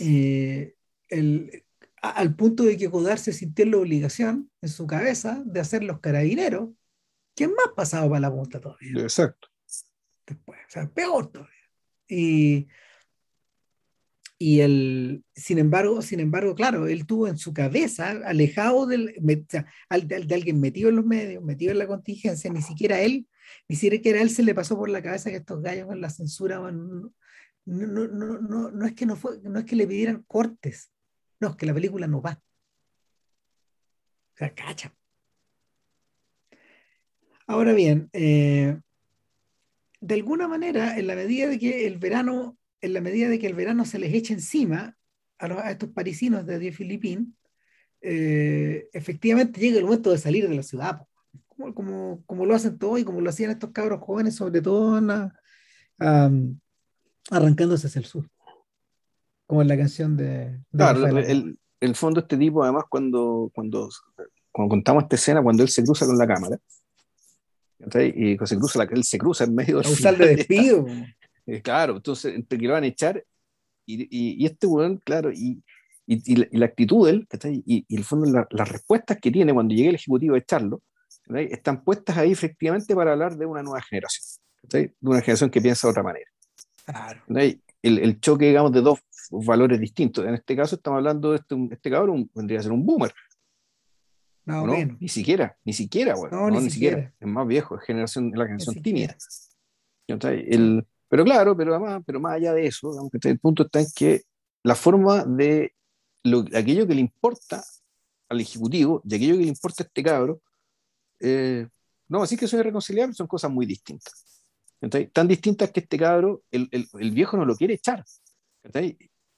Eh, el, al punto de que Godard se sintió la obligación en su cabeza de hacer los carabineros, que es más pasado para la punta todavía. Exacto. Después, o sea, peor todavía. Y, y el, sin embargo, sin embargo, claro, él tuvo en su cabeza, alejado del, o sea, de, de, alguien metido en los medios, metido en la contingencia, ni siquiera él, ni siquiera él se le pasó por la cabeza que estos gallos en la censura no, no, no, no, no, es que no, fue, no es que le pidieran cortes, no, es que la película no va. O sea, cacha. Ahora bien, eh, de alguna manera, en la medida de que el verano, en la medida de que el verano se les echa encima a, estos parisinos de Dieu Philippine, eh, efectivamente llega el momento de salir de la ciudad, como, lo hacen todos y como lo hacían estos cabros jóvenes, sobre todo arrancándose hacia el sur. Como en la canción de. claro, el, el, fondo, este tipo, además, cuando, cuando, cuando contamos esta escena, cuando él se cruza con la cámara, y se cruza, la, él se cruza en medio del. usar de despido. Eh, claro, entonces, entre que lo van a echar, y, y, y este weón, claro, y, y, la, actitud de él, y, y el fondo, la, las respuestas que tiene cuando llega el ejecutivo a echarlo, están puestas ahí efectivamente para hablar de una nueva generación, de una generación que piensa de otra manera. Claro. El, el, choque, digamos, de dos valores distintos. En este caso estamos hablando de este, este cabrón, vendría a ser un boomer. No, no ni siquiera, ni siquiera, bueno, no, ni, siquiera. Es más viejo, es generación, la generación tímida. El, pero claro, pero además, pero más allá de eso, el punto está en que la forma de lo, aquello que le importa al ejecutivo y aquello que le importa a este cabro, eh, no, así que son irreconciliables, son cosas muy distintas. Tan distintas que este cabro, el, el, el, viejo no lo quiere echar.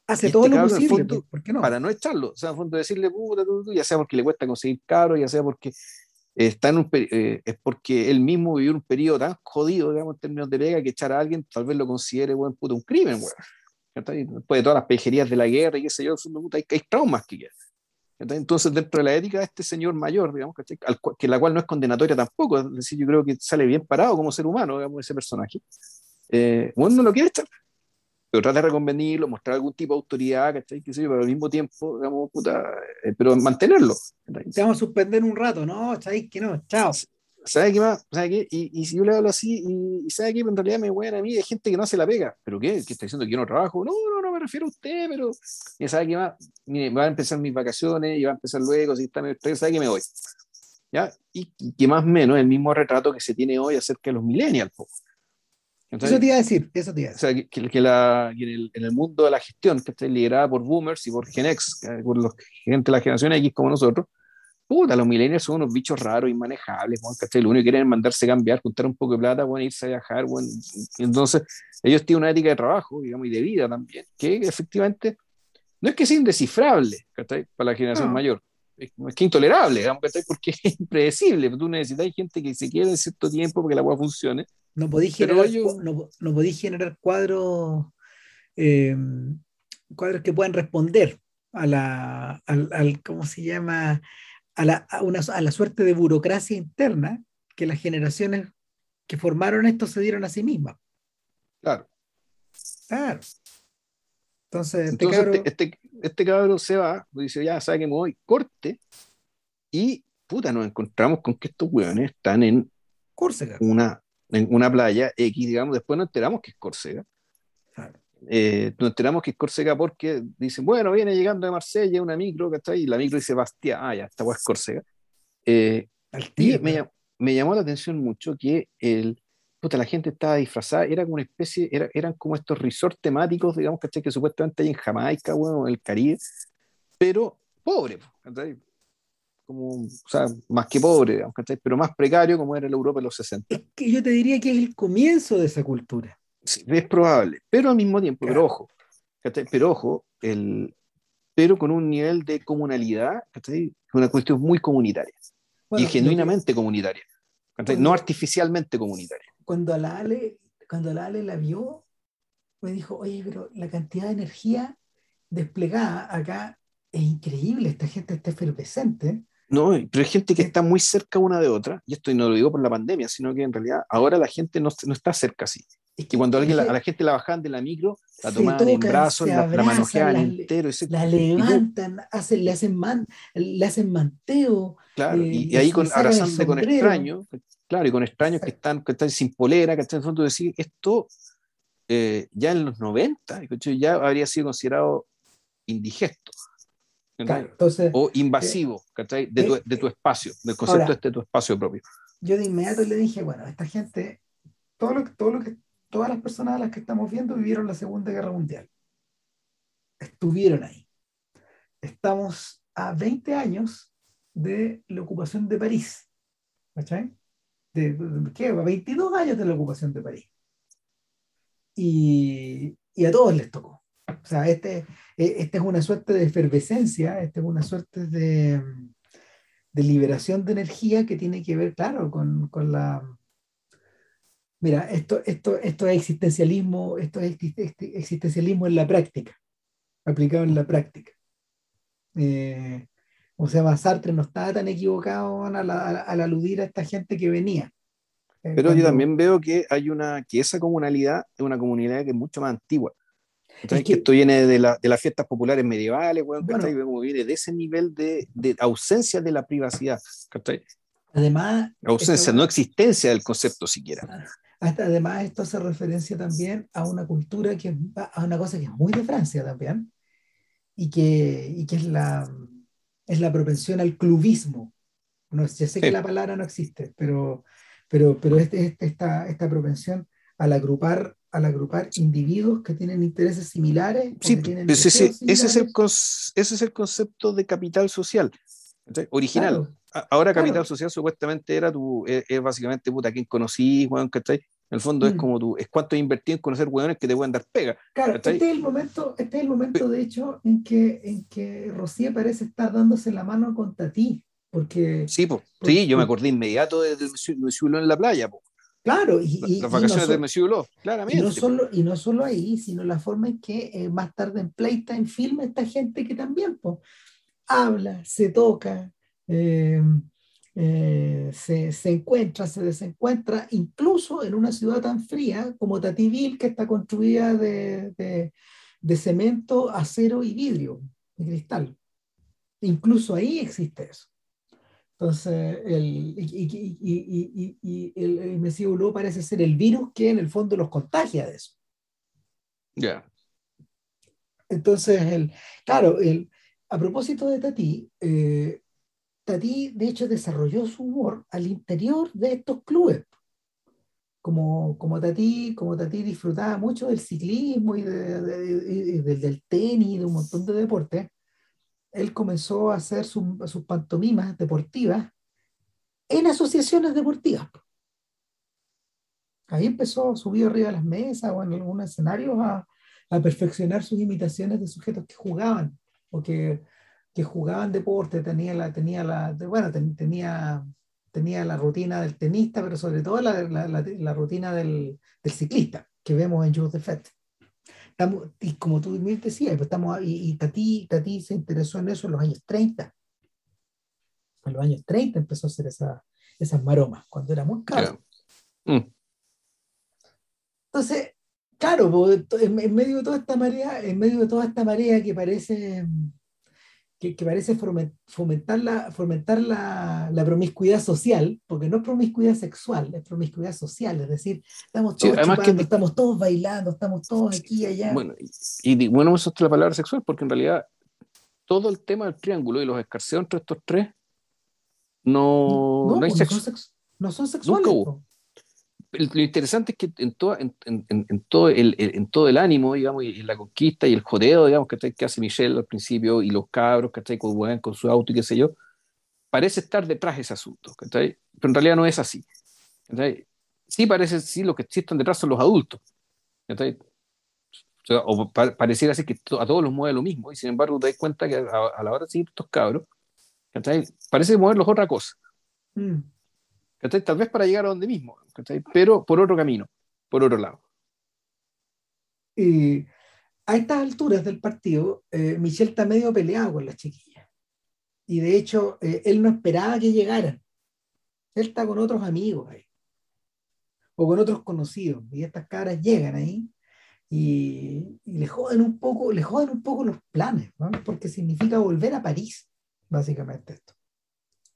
Hace este todo lo posible, fondo, ¿por qué no? Para no echarlo. O sea, en fondo decirle, puta, ya sea porque le cuesta conseguir cabro, ya sea porque está en un eh, es porque él mismo vivió un periodo tan jodido, digamos, en términos de pega, que echar a alguien tal vez lo considere, buen puto, un crimen, weón. Después de todas las pejerías de la guerra y qué sé yo, fondo, puta, hay, hay traumas que Entonces, dentro de la ética de este señor mayor, digamos, que la cual no es condenatoria tampoco, es decir, yo creo que sale bien parado como ser humano, digamos, ese personaje. Eh, bueno, no lo quiere estar, pero trata de reconvenirlo, mostrar algún tipo de autoridad, ¿cachai? ¿Qué sé yo? Pero al mismo tiempo, digamos, puta, eh, pero mantenerlo. Te vamos a suspender un rato, ¿no? ¿Sabes que no? Chao. ¿Sabe qué más? ¿Sabe qué? Y, y, si yo le hablo así, y, ¿sabe qué? En realidad me huean a mí, hay gente que no hace la pega. ¿Pero qué? ¿Qué está diciendo que yo no trabajo? No, no, no me refiero a usted, pero. Y ¿sabe qué más? Mire, va a empezar mis vacaciones y va a empezar luego, si está ¿sabe qué me voy? ¿Ya? Y, que más o menos el mismo retrato que se tiene hoy acerca de los millennials. Eso te iba a decir, eso te iba a decir. O sea, que, que, la, en, el, en, el, mundo de la gestión, que está liderada por boomers y por Gen X, por los gente de la generación X como nosotros, puta, los millennials son unos bichos raros, inmanejables, ¿cachai? Lo único que quieren es mandarse a cambiar, juntar un poco de plata, bueno, irse a viajar, bueno. Entonces, ellos tienen una ética de trabajo, digamos, y de vida también, que efectivamente no es que sea indescifrable, ¿cachai? Para la generación mayor. Es, es, que intolerable, digamos, ¿cachai? Porque es impredecible. Tú necesitas gente que se quede en cierto tiempo porque la agua funcione. No podéis generar, no, no podéis generar cuadros, eh, cuadros que puedan responder a la, al, al, ¿cómo se llama? a la, a, una, a la suerte de burocracia interna que las generaciones que formaron esto se dieron a sí mismas. Claro. Claro. Entonces, este, Entonces cabro... este, este, cabro se va, dice, ya, sabe que me voy, corte, y puta, nos encontramos con que estos hueones están en Córcega. Una, en una playa X, digamos, después nos enteramos que es Córcega. Claro. Eh, nos enteramos que es Córcega porque dicen, bueno, viene llegando de Marsella una micro, ¿cachai? Y la micro dice Bastia, ah, ya, esta es Córcega. Eh, y me, me, llamó la atención mucho que el, puta, la gente estaba disfrazada, era como una especie, era, eran como estos resorts temáticos, digamos, ¿cachai? Que supuestamente hay en Jamaica, bueno, en el Caribe, pero pobre, ¿cachai? Como, o sea, más que pobre, digamos, ¿cachai? Pero más precario como era la Europa de los 60. Es que yo te diría que es el comienzo de esa cultura. Sí, es probable, pero al mismo tiempo, claro. pero ojo, pero ojo, el, pero con un nivel de comunalidad, una cuestión muy comunitaria bueno, y genuinamente que, comunitaria, no artificialmente comunitaria. Cuando la Ale, cuando la Ale la vio, me dijo, oye, pero la cantidad de energía desplegada acá es increíble, esta gente está efervescente. No, pero hay gente que está muy cerca una de otra, y esto no lo digo por la pandemia, sino que en realidad ahora la gente no, no está cerca así. Es que cuando alguien, la, a la gente la bajaban de la micro, la tomaban en brazos, la, la manojeaban la, entero. Ese, la levantan, hacen, le, hacen man, le hacen manteo. Claro, eh, y, y, ahí con, abrazando con extraños, claro, y con extraños que están, que están sin polera, que están en el fondo decir, esto eh, ya en los 90, ya habría sido considerado indigesto. Claro, entonces, o invasivo eh, de, tu, de, tu, espacio, del concepto ahora, este de tu espacio propio. Yo de inmediato le dije, bueno, esta gente, todo lo, todo lo que todas las personas a las que estamos viendo vivieron la Segunda Guerra Mundial. Estuvieron ahí. Estamos a 20 años de la ocupación de París. ¿Cachai? De, ¿Qué? A 22 años de la ocupación de París. Y, y a todos les tocó. O sea, este, este es una suerte de efervescencia, este es una suerte de, de liberación de energía que tiene que ver, claro, con, con la, Mira, esto, esto, esto es existencialismo, esto es existencialismo en la práctica, aplicado en la práctica. Eh, o sea, Sartre no estaba tan equivocado al, al, aludir a esta gente que venía. Eh, Pero yo también veo que hay una, que esa comunalidad es una comunidad que es mucho más antigua. Entonces, es que, que, esto viene de, la, de, las fiestas populares medievales, bueno, bueno, como viene de ese nivel de, de ausencia de la privacidad. Además, ausencia, no existencia del concepto siquiera. Hasta, además, esto hace referencia también a una cultura que a una cosa que es muy de Francia también, y que, y que es, la, es la propensión al clubismo. No, ya sé sí. que la palabra no existe, pero, pero, pero este, esta, esta propensión al agrupar, al agrupar individuos que tienen intereses similares. Sí, tienen ese, similares. Ese, es el, ese es el concepto de capital social, original. Claro. Ahora Capital claro. Social supuestamente era tu, es, es, básicamente puta, quien conocí, weón, ¿cachai? En el fondo mm. es como tú, es cuánto invertí en conocer weones que te pueden dar pega. Claro, este es el momento, este es el momento de hecho en que, en que Rocío parece estar dándose la mano contra ti. Porque, sí, po. Porque, sí, yo me acordé inmediato de, de en la playa. Po. Claro, y, y, las vacaciones y no de Monsieur Hulot, claramente. Y no, solo, y no solo ahí, sino la forma en que eh, más tarde en Playtime filma esta gente que también, po, habla, se toca, eh, eh, se, se, encuentra, se desencuentra, incluso en una ciudad tan fría como Tativille, que está construida de, de, de cemento, acero y vidrio, y cristal. Incluso ahí existe eso. Entonces, el, y, y, y, y el, el Mesías parece ser el virus que en el fondo los contagia de eso. Ya. Yeah. Entonces, el, claro, el, a propósito de Tati, eh, Tati de hecho desarrolló su humor al interior de estos clubes. Como, como, Tati, como Tati disfrutaba mucho del ciclismo y, de, de, de, de, del tenis y de un montón de deportes, él comenzó a hacer su, sus pantomimas deportivas en asociaciones deportivas. Ahí empezó, subió arriba de las mesas o en algunos escenarios a, a perfeccionar sus imitaciones de sujetos que jugaban o que, que jugaban deporte, tenía la, tenía la, bueno, tenía, tenía la rutina del tenista, pero sobre todo la, la, la, la rutina del, del, ciclista que vemos en de Fett. Estamos, y como tú decías, pues estamos, y, y Tati, Tati se interesó en eso en los años 30. En los años 30 empezó a hacer esa, esas maromas, cuando era muy caro. Mm. Entonces, claro, en, en, medio de toda esta marea, en medio de toda esta marea que parece que, que parece fomentar, la, fomentar la, la, promiscuidad social, porque no es promiscuidad sexual, es promiscuidad social, es decir, estamos todos sí, chupando, que, estamos todos bailando, estamos todos aquí y allá. Bueno, y, y bueno, eso es la palabra sexual, porque en realidad todo el tema del triángulo y los escarceos entre estos tres no, no, no hay sexo. Sex, no son sexuales. Nunca hubo lo interesante es que en, todo, en, en, en, todo el, en todo el ánimo, digamos, y en la conquista y el jodeo, digamos, que, que hace Michelle al principio y los cabros, que con, con su auto y qué sé yo, parece estar detrás de ese asunto, pero en realidad no es así. Sí parece, sí, lo que están detrás son los adultos. O, sea, o pa pareciera así que a todos los mueve lo mismo, y sin embargo te das cuenta que a, a la hora de seguir estos cabros, parece moverlos otra cosa. Mm. Tal vez para llegar a donde mismo, pero por otro camino, por otro lado. Y a estas alturas del partido, eh, Michel está medio peleado con las chiquillas. Y de hecho, eh, él no esperaba que llegaran. Él está con otros amigos ahí. O con otros conocidos. Y estas caras llegan ahí y, y, le joden un poco, le joden un poco los planes, porque significa volver a París, básicamente esto.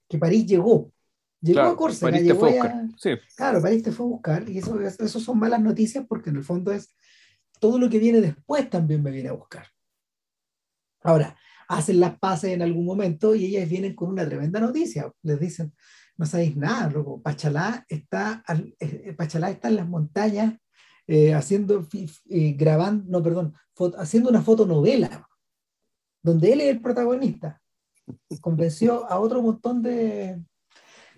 Que París llegó, Llegó claro, a Córcega, llegó a, sí. Claro, París te fue a buscar y eso, eso son malas noticias porque en el fondo es todo lo que viene después también me viene a buscar. Ahora, hacen las paces en algún momento y ellas vienen con una tremenda noticia. Les dicen, no sabéis nada, loco. Pachalá está, eh, Pachalá está en las montañas eh, haciendo, eh, grabando, no, perdón, foto, haciendo una fotonovela donde él es el protagonista. Convenció a otro montón de,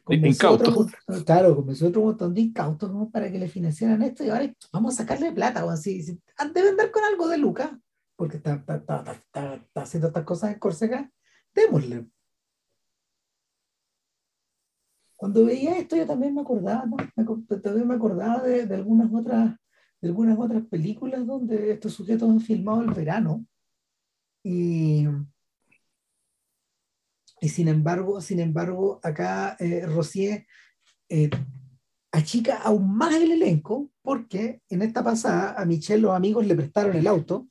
incautos. Claro, comenzó otro montón de incautos como para que le financiaran esto y ahora vamos a sacarle plata. O así, si, debe andar con algo de Lucas, porque está, está, está, está, haciendo estas cosas en Córcega, démosle. Cuando veía esto yo también me acordaba, ¿no? me, también me acordaba de, de, algunas otras, de algunas otras películas donde estos sujetos han filmado el verano y y sin embargo, sin embargo, acá eh, eh, achica aún más el elenco porque en esta pasada a Michelle los amigos le prestaron el auto,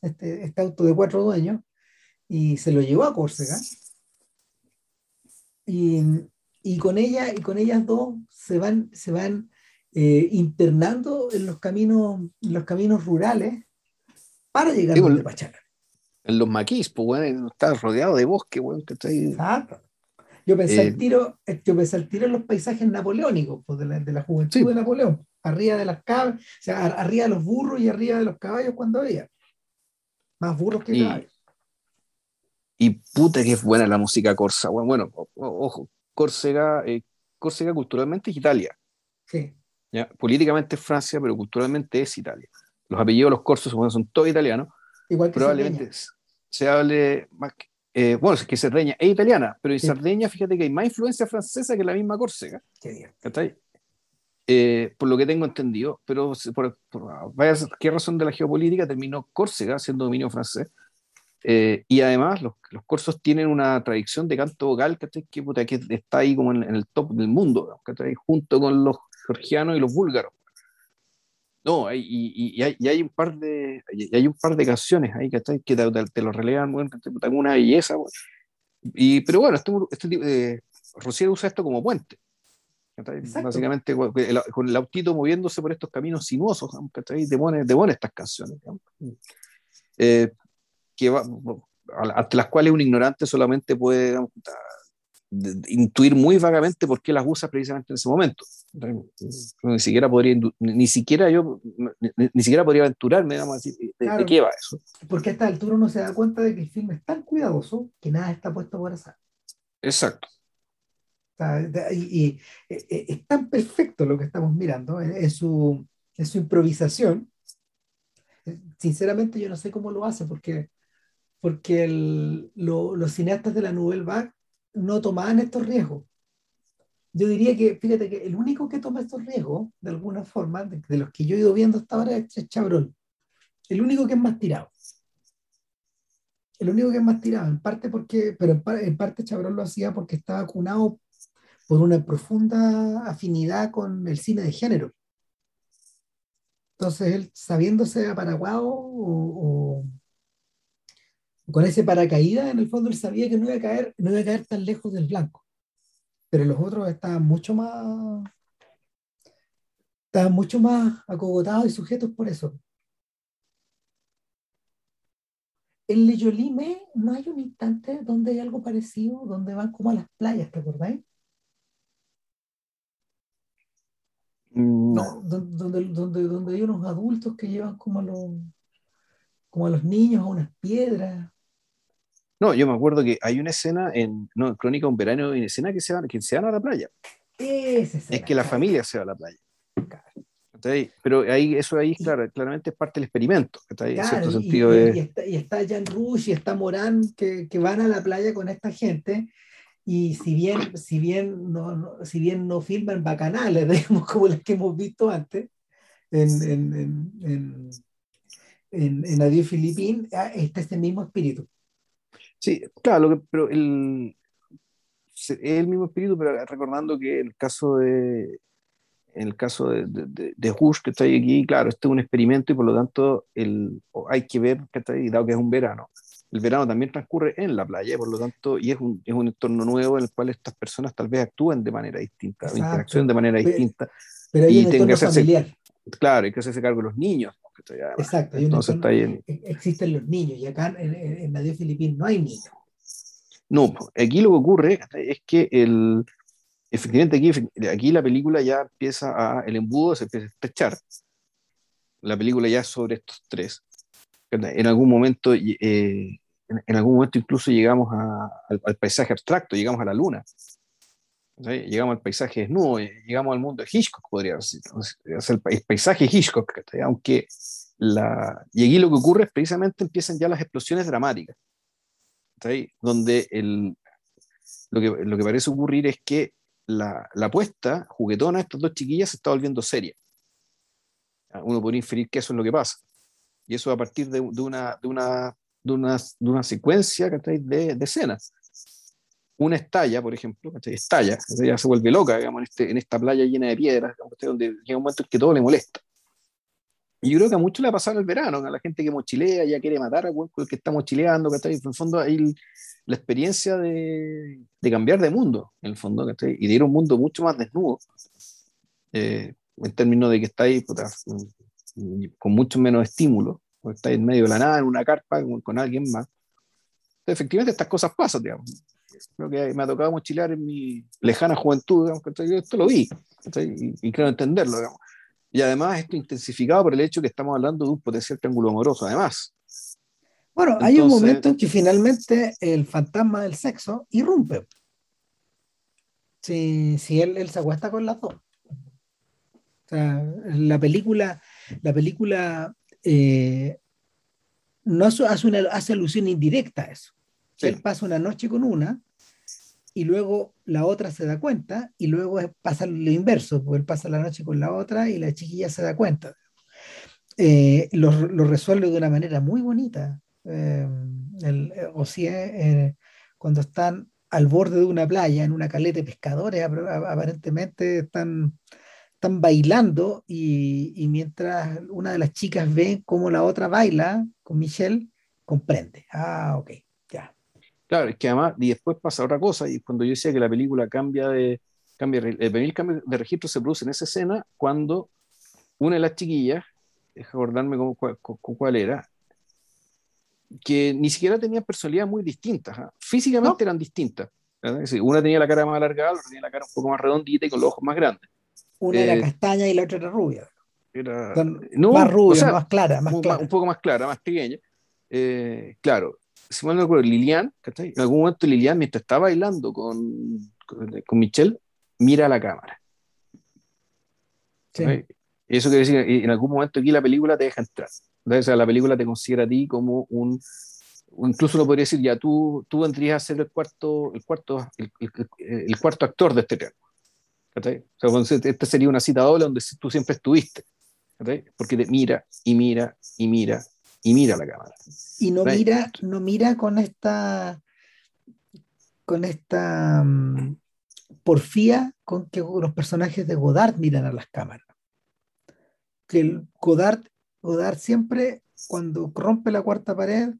este, este auto de cuatro dueños, y se lo llevó a Córcega. Y, y, con ella y con ellas dos se van, se van eh, internando en los caminos, en los caminos rurales para llegar a donde Pachala en los maquis, pues, bueno, está rodeado de bosque, bueno, que está ahí. Exacto. Yo pensé, eh, el tiro, yo pensé el tiro en los paisajes napoleónicos, pues, de, la, de la juventud sí. de Napoleón, arriba de las cabras, o sea, arriba de los burros y arriba de los caballos cuando había. Más burros que y, caballos. Y puta que es buena la música corsa. Bueno, bueno ojo, Córcega, eh, Córcega culturalmente es Italia. Sí. ¿ya? Políticamente es Francia, pero culturalmente es Italia. Los apellidos de los corsos son todos italianos Igual que probablemente se hable más que, eh, bueno, es que Cerdeña es italiana, pero en sí. Sardeña, fíjate que hay más influencia francesa que la misma Córcega. Qué eh, por lo que tengo entendido, pero por, por, vaya, qué razón de la geopolítica terminó Córcega siendo dominio francés, Eh, y además los, los, corsos tienen una tradición de canto vocal que, que está ahí como en, el top del mundo, junto con los georgianos y los búlgaros. No, y, y, hay, y, hay, un par de y hay un par de canciones ahí que, te, te, lo relevan, bueno, una belleza. Y, pero bueno, este, este Rocier usa esto como puente. Básicamente con el autito moviéndose por estos caminos sinuosos, te pone, te pone estas canciones. Eh, que va, ante las cuales un ignorante solamente puede intuir muy vagamente por qué las usa precisamente en ese momento. Ni siquiera podría, ni siquiera yo, ni, siquiera podría aventurarme, a decir, de, qué va eso. Porque a esta altura uno se da cuenta de que el filme es tan cuidadoso que nada está puesto por azar. Exacto. y, es tan perfecto lo que estamos mirando en, su, en su improvisación. Sinceramente yo no sé cómo lo hace porque porque los cineastas de la Nouvelle Vague no tomaban estos riesgos. Yo diría que, fíjate que el único que toma estos riesgos, de alguna forma, de, los que yo he ido viendo hasta ahora, es Chabrol. El único que es más tirado. El único que es más tirado, en parte porque, pero en, parte Chabrol lo hacía porque estaba cunado por una profunda afinidad con el cine de género. Entonces él, sabiéndose aparaguado o, con ese paracaídas, en el fondo él sabía que no iba a caer, no iba a caer tan lejos del blanco. Pero los otros estaban mucho más, estaban mucho más acogotados y sujetos por eso. En Le Jolime no hay un instante donde hay algo parecido, donde van como a las playas, ¿te acordáis? No. Donde, donde, donde, hay unos adultos que llevan como a los, como a los niños a unas piedras. No, yo me acuerdo que hay una escena en no, Crónica de un verano, hay una escena que se van, que se van a la playa. es que la familia se va a la playa. Pero ahí, eso ahí claro, claramente es parte del experimento. en cierto sentido y, está, y, está, Jan Rush y está Morán que, que, van a la playa con esta gente y si bien, si bien, no, si bien no filman bacanales, digamos, como las que hemos visto antes en, en, en, en, en Adiós Filipín, ah, está este mismo espíritu. Sí, claro, lo que, pero el, es el mismo espíritu, pero recordando que el caso de en el caso de, de, de, Hush, que está aquí, claro, este es un experimento y por lo tanto el, hay que ver, que está ahí, dado que es un verano, el verano también transcurre en la playa, por lo tanto, y es un, es un entorno nuevo en el cual estas personas tal vez actúen de manera distinta, interaccionen de manera distinta. Pero hay y un entorno familiar. Claro, hay que hacerse cargo de los niños. Exacto, Entonces, está e, existen los niños y acá en, en, en Filipín no hay niños. No, aquí lo que ocurre es que el, efectivamente aquí, aquí la película ya empieza a, el embudo se empieza a estrechar. La película ya sobre estos tres. En algún momento, eh, en, algún momento incluso llegamos a, al, paisaje abstracto, llegamos a la luna. Llegamos al paisaje desnudo, llegamos al mundo de Hitchcock, podría decir. Es el, paisaje Hitchcock, aunque la... Y aquí lo que ocurre es precisamente empiezan ya las explosiones dramáticas, donde el, lo, que, lo que parece ocurrir es que la, la apuesta juguetona de estas dos chiquillas se está volviendo seria. Uno podría inferir que eso es lo que pasa. Y eso a partir de, de, una, de, una, de, una, de una secuencia de, de escenas una estalla, por ejemplo, estalla, ella se vuelve loca, digamos, en, este, en esta playa llena de piedras, donde llega un momento en que todo le molesta. Y yo creo que a muchos le ha pasado el verano, a la gente que mochilea, ya quiere matar a el que está mochileando, que en el fondo hay la experiencia de, de, cambiar de mundo, en el fondo, y de ir a un mundo mucho más desnudo, eh, en términos de que está ahí con mucho menos estímulo, o está en medio de la nada, en una carpa, con, con alguien más. Entonces, efectivamente, estas cosas pasan, digamos creo que me ha tocado mochilear en mi lejana juventud, digamos, esto lo vi y, y, creo entenderlo. Digamos. Y además esto intensificado por el hecho que estamos hablando de un potencial triángulo amoroso, además. Bueno, hay un momento en que finalmente el fantasma del sexo irrumpe. Si, si él, él se acuesta con las dos. O sea, la película, la película eh, no hace, una, hace alusión indirecta a eso. Él pasa una noche con una y luego la otra se da cuenta y luego pasa lo inverso, porque él pasa la noche con la otra y la chiquilla se da cuenta. Eh, lo, lo, resuelve de una manera muy bonita, eh, el, eh, cuando están al borde de una playa, en una caleta de pescadores, aparentemente están, están bailando y, mientras una de las chicas ve cómo la otra baila con Michelle, comprende. Ah, ok. Claro, es que además, y después pasa otra cosa, y cuando yo decía que la película cambia de, cambia, el cambio de registro se produce en esa escena cuando una de las chiquillas, deja acordarme con, cuál era, que ni siquiera tenían personalidad muy distintas, ¿ah? físicamente eran distintas. Una tenía la cara más alargada, otra tenía la cara un poco más redondita y con los ojos más grandes. Una era eh, castaña y la otra era rubia. Era, más rubia, más clara, más un, clara. Un poco más clara, más pequeña. Eh, claro, si mal no recuerdo, Lilian, en algún momento Lilian, mientras está bailando con, con, Michelle, mira a la cámara. Sí. Eso quiere decir que en algún momento aquí la película te deja entrar. O sea, la película te considera a ti como un, incluso lo podría decir ya, tú, tú vendrías a ser el cuarto, el cuarto, el, cuarto actor de este triángulo. O sea, esta sería una cita doble donde tú siempre estuviste. Porque te mira y mira y mira y mira la cámara. Y no mira, no mira con esta con esta um, porfía con que los personajes de Godard miran a las cámaras. Que el Godard, Godard siempre, cuando rompe la cuarta pared,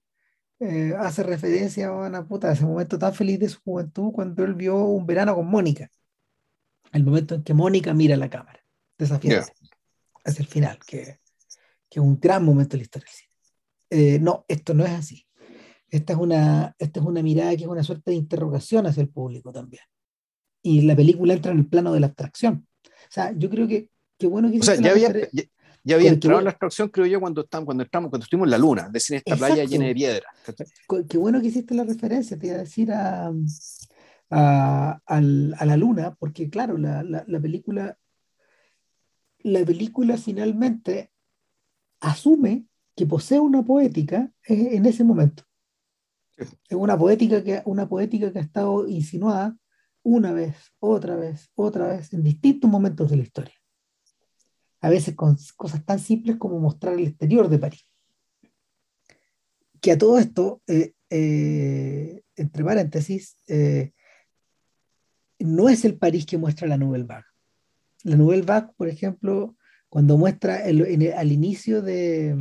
eh, hace referencia a una puta, ese momento tan feliz de su juventud cuando él vio un verano con Mónica. El momento en que Mónica mira la cámara, desafiante. Es el final, que, que, es un gran momento de la historia del cine. Eh, no, esto no es así. Esta es, una, esta es una mirada que es una suerte de interrogación hacia el público también. Y la película entra en el plano de la abstracción. O sea, yo creo que qué bueno que... O sea, ya había, ya, había entrado en la abstracción, creo yo, cuando, estamos, cuando, estamos, cuando estuvimos en la luna, es decir, en esta playa llena de piedra. Qué bueno que hiciste la referencia, te iba a decir a, a, a, la luna, porque claro, la, la, la película la película finalmente asume que posee una poética en ese momento. Es una poética, que, una poética que ha estado insinuada una vez, otra vez, otra vez, en distintos momentos de la historia. A veces con cosas tan simples como mostrar el exterior de París. Que a todo esto, eh, eh, entre paréntesis, eh, no es el París que muestra la Nouvelle Vague. La Nouvelle Vague, por ejemplo, cuando muestra al inicio de,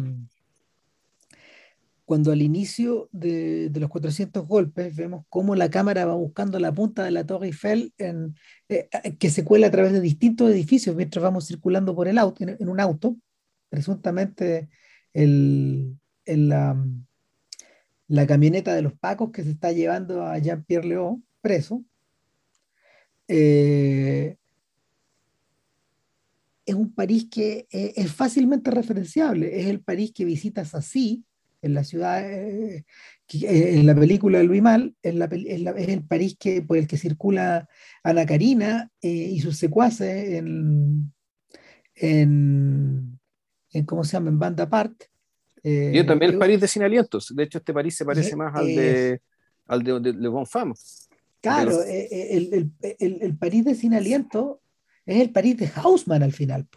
cuando al inicio de, los 400 golpes vemos cómo la cámara va buscando la punta de la Torre Eiffel eh, eh, que se cuela a través de distintos edificios mientras vamos circulando por el auto, en, un auto, presuntamente el, la, camioneta de los Pacos que se está llevando a Jean-Pierre Léo preso. Eh, es un París que es fácilmente referenciable, es el París que visitas así en la ciudad, eh, eh, en la película de Louis Mal, es, el París que, por el que circula Ana Karina eh, y sus secuaces en, en, ¿cómo se llama? En Banda Park. y también el París de Sin Alientos. De hecho, este París se parece más al de, al de, Le Bon Femme. Claro, el, el, el, París de Sin Aliento es el París de Hausmann al final.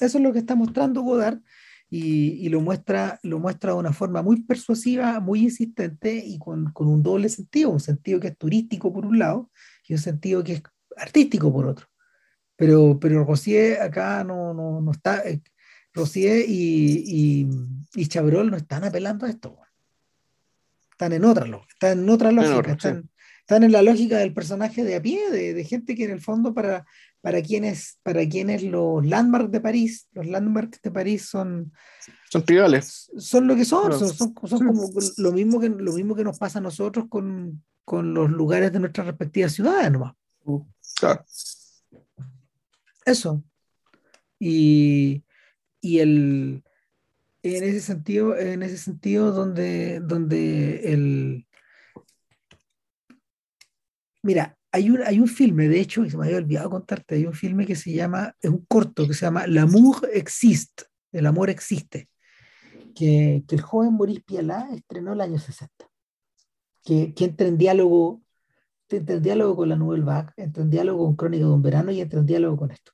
Eso es lo que está mostrando Godard y, lo, muestra, lo muestra de una forma muy persuasiva, muy insistente y con, con, un doble sentido, un sentido que es turístico por un lado y un sentido que es artístico por otro. Pero, pero Rosier acá no, no, no está, eh, Rosier y, y, y, Chabrol no están apelando a esto. Están en otra, están en otra lógica, están, están en la lógica del personaje de a pie, de, de gente que en el fondo para, para quienes, para quienes los landmarks de París, los landmarks de París son... Son tribales. Son lo que son, son, como lo mismo, que, lo mismo que nos pasa a nosotros con, con los lugares de nuestras respectivas ciudades nomás. Uh, claro. Eso. Y, y el, en ese sentido, en ese sentido donde, donde el... Mira, hay un, hay un filme, de hecho, que se me había olvidado contarte, hay un filme que se llama, es un corto que se llama L'amour existe, el amor existe, que, que el joven Maurice Pialá estrenó el año 60, que, que entra en diálogo, entra en diálogo con la Nouvelle Vague, entra en diálogo con Crónica de un verano y entra en diálogo con esto.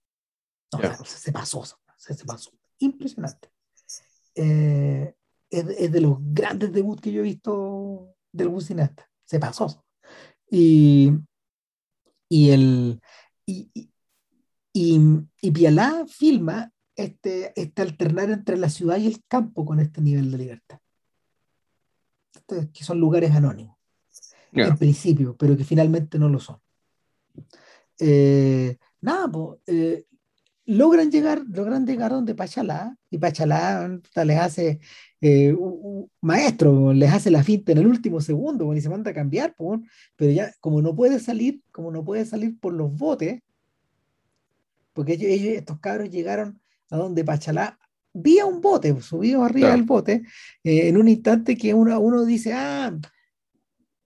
No, se, pasó, se, se, pasó, impresionante. Eh, es, de los grandes debuts que yo he visto del algún cineasta. Se pasó. Y, y el y, y, y Pialá filma este, este alternar entre la ciudad y el campo con este nivel de libertad. que son lugares anónimos, en principio, pero que finalmente no lo son. Eh, nada, pues, logran llegar, logran llegar donde Pachalá, y Pachalá les hace eh, un, maestro, les hace la finta en el último segundo, y se manda a cambiar, pero ya como no puede salir, como no puede salir por los botes, porque ellos, estos cabros llegaron a donde Pachalá vía un bote, subido arriba del bote, eh, en un instante que uno, uno dice, ah,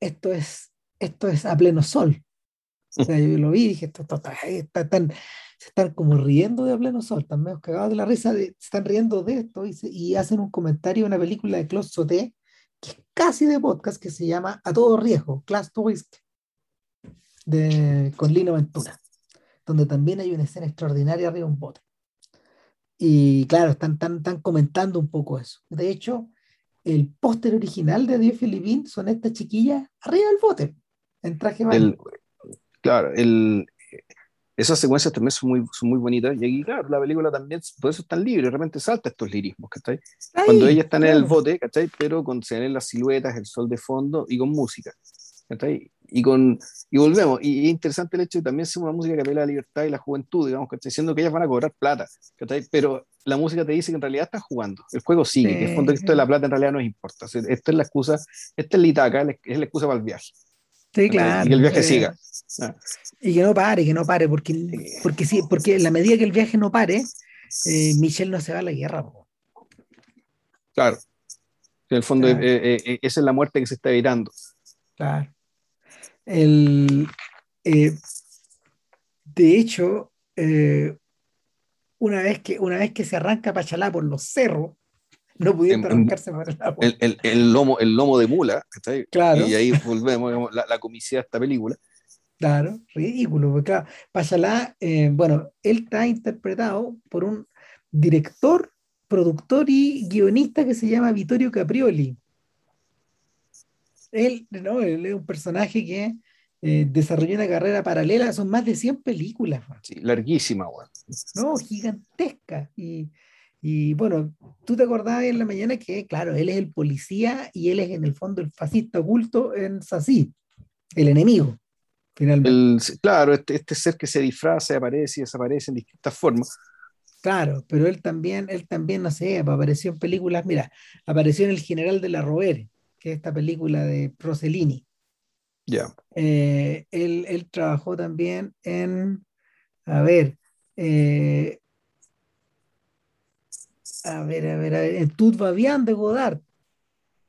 esto es, esto es a pleno sol. O sea, yo lo vi y dije, esto, está, tan, se están como riendo de a pleno sol, están medio cagados de la risa, de, se están riendo de esto y, hacen un comentario de una película de Claude Sauté, que es casi de podcast, que se llama A todo riesgo, Class to Risk, de, con Lino Ventura, donde también hay una escena extraordinaria arriba de un bote. Y claro, están, están, comentando un poco eso. De hecho, el póster original de Dios Filipín son estas chiquillas arriba del bote, en traje el, Claro, el, esas secuencias también son muy, son muy bonitas. Y aquí, claro, la película también, por eso es tan libre, realmente salta estos lirismos, ¿cachai? Cuando ella está en el bote, ¿cachai? Pero con se las siluetas, el sol de fondo y con música, ¿cachai? Y, con, y volvemos, y es interesante el hecho de también ser una música que apela a la libertad y la juventud, digamos, ¿cachai? Diciendo que ellas van a cobrar plata, ¿cachai? Pero la música te dice que en realidad están jugando, el juego sigue, que el fondo esto de la plata en realidad no importa. esta es la excusa, esta es la itaca, es la excusa para el viaje. Sí, claro. Y que el viaje siga. Ah. Y que no pare, que no pare, porque, porque, sí, porque en la medida que el viaje no pare, eh, Michelle no se va a la guerra. Claro. En el fondo, eh, eh, esa es la muerte que se está evitando. Claro. El, de hecho, una, vez que, una vez que se arranca Pachalá por los cerros, no pudiendo arrancarse por el agua. El, el, lomo, el lomo de mula, Claro. Y ahí volvemos, la, la comicidad de esta película. Claro, ridículo, porque claro, Pachalá, eh, bueno, él está interpretado por un director, productor y guionista que se llama Vittorio Caprioli. Él, ¿no? él es un personaje que eh, desarrolló una carrera paralela, son más de 100 películas. Sí, larguísima, güey. No, gigantesca. Y, y bueno, tú te acordabas en la mañana que, claro, él es el policía y él es en el fondo el fascista oculto en Sací, el enemigo, finalmente. claro, este, este, ser que se disfraza, aparece y desaparece en distintas formas. Claro, pero él también, él también, no sé, apareció en películas, mira, apareció en El General de la Rovere, que es esta película de Rossellini. Ya. Eh, él, él, trabajó también en, a ver, eh, a ver, a ver, a ver, en Tout va bien de Godard,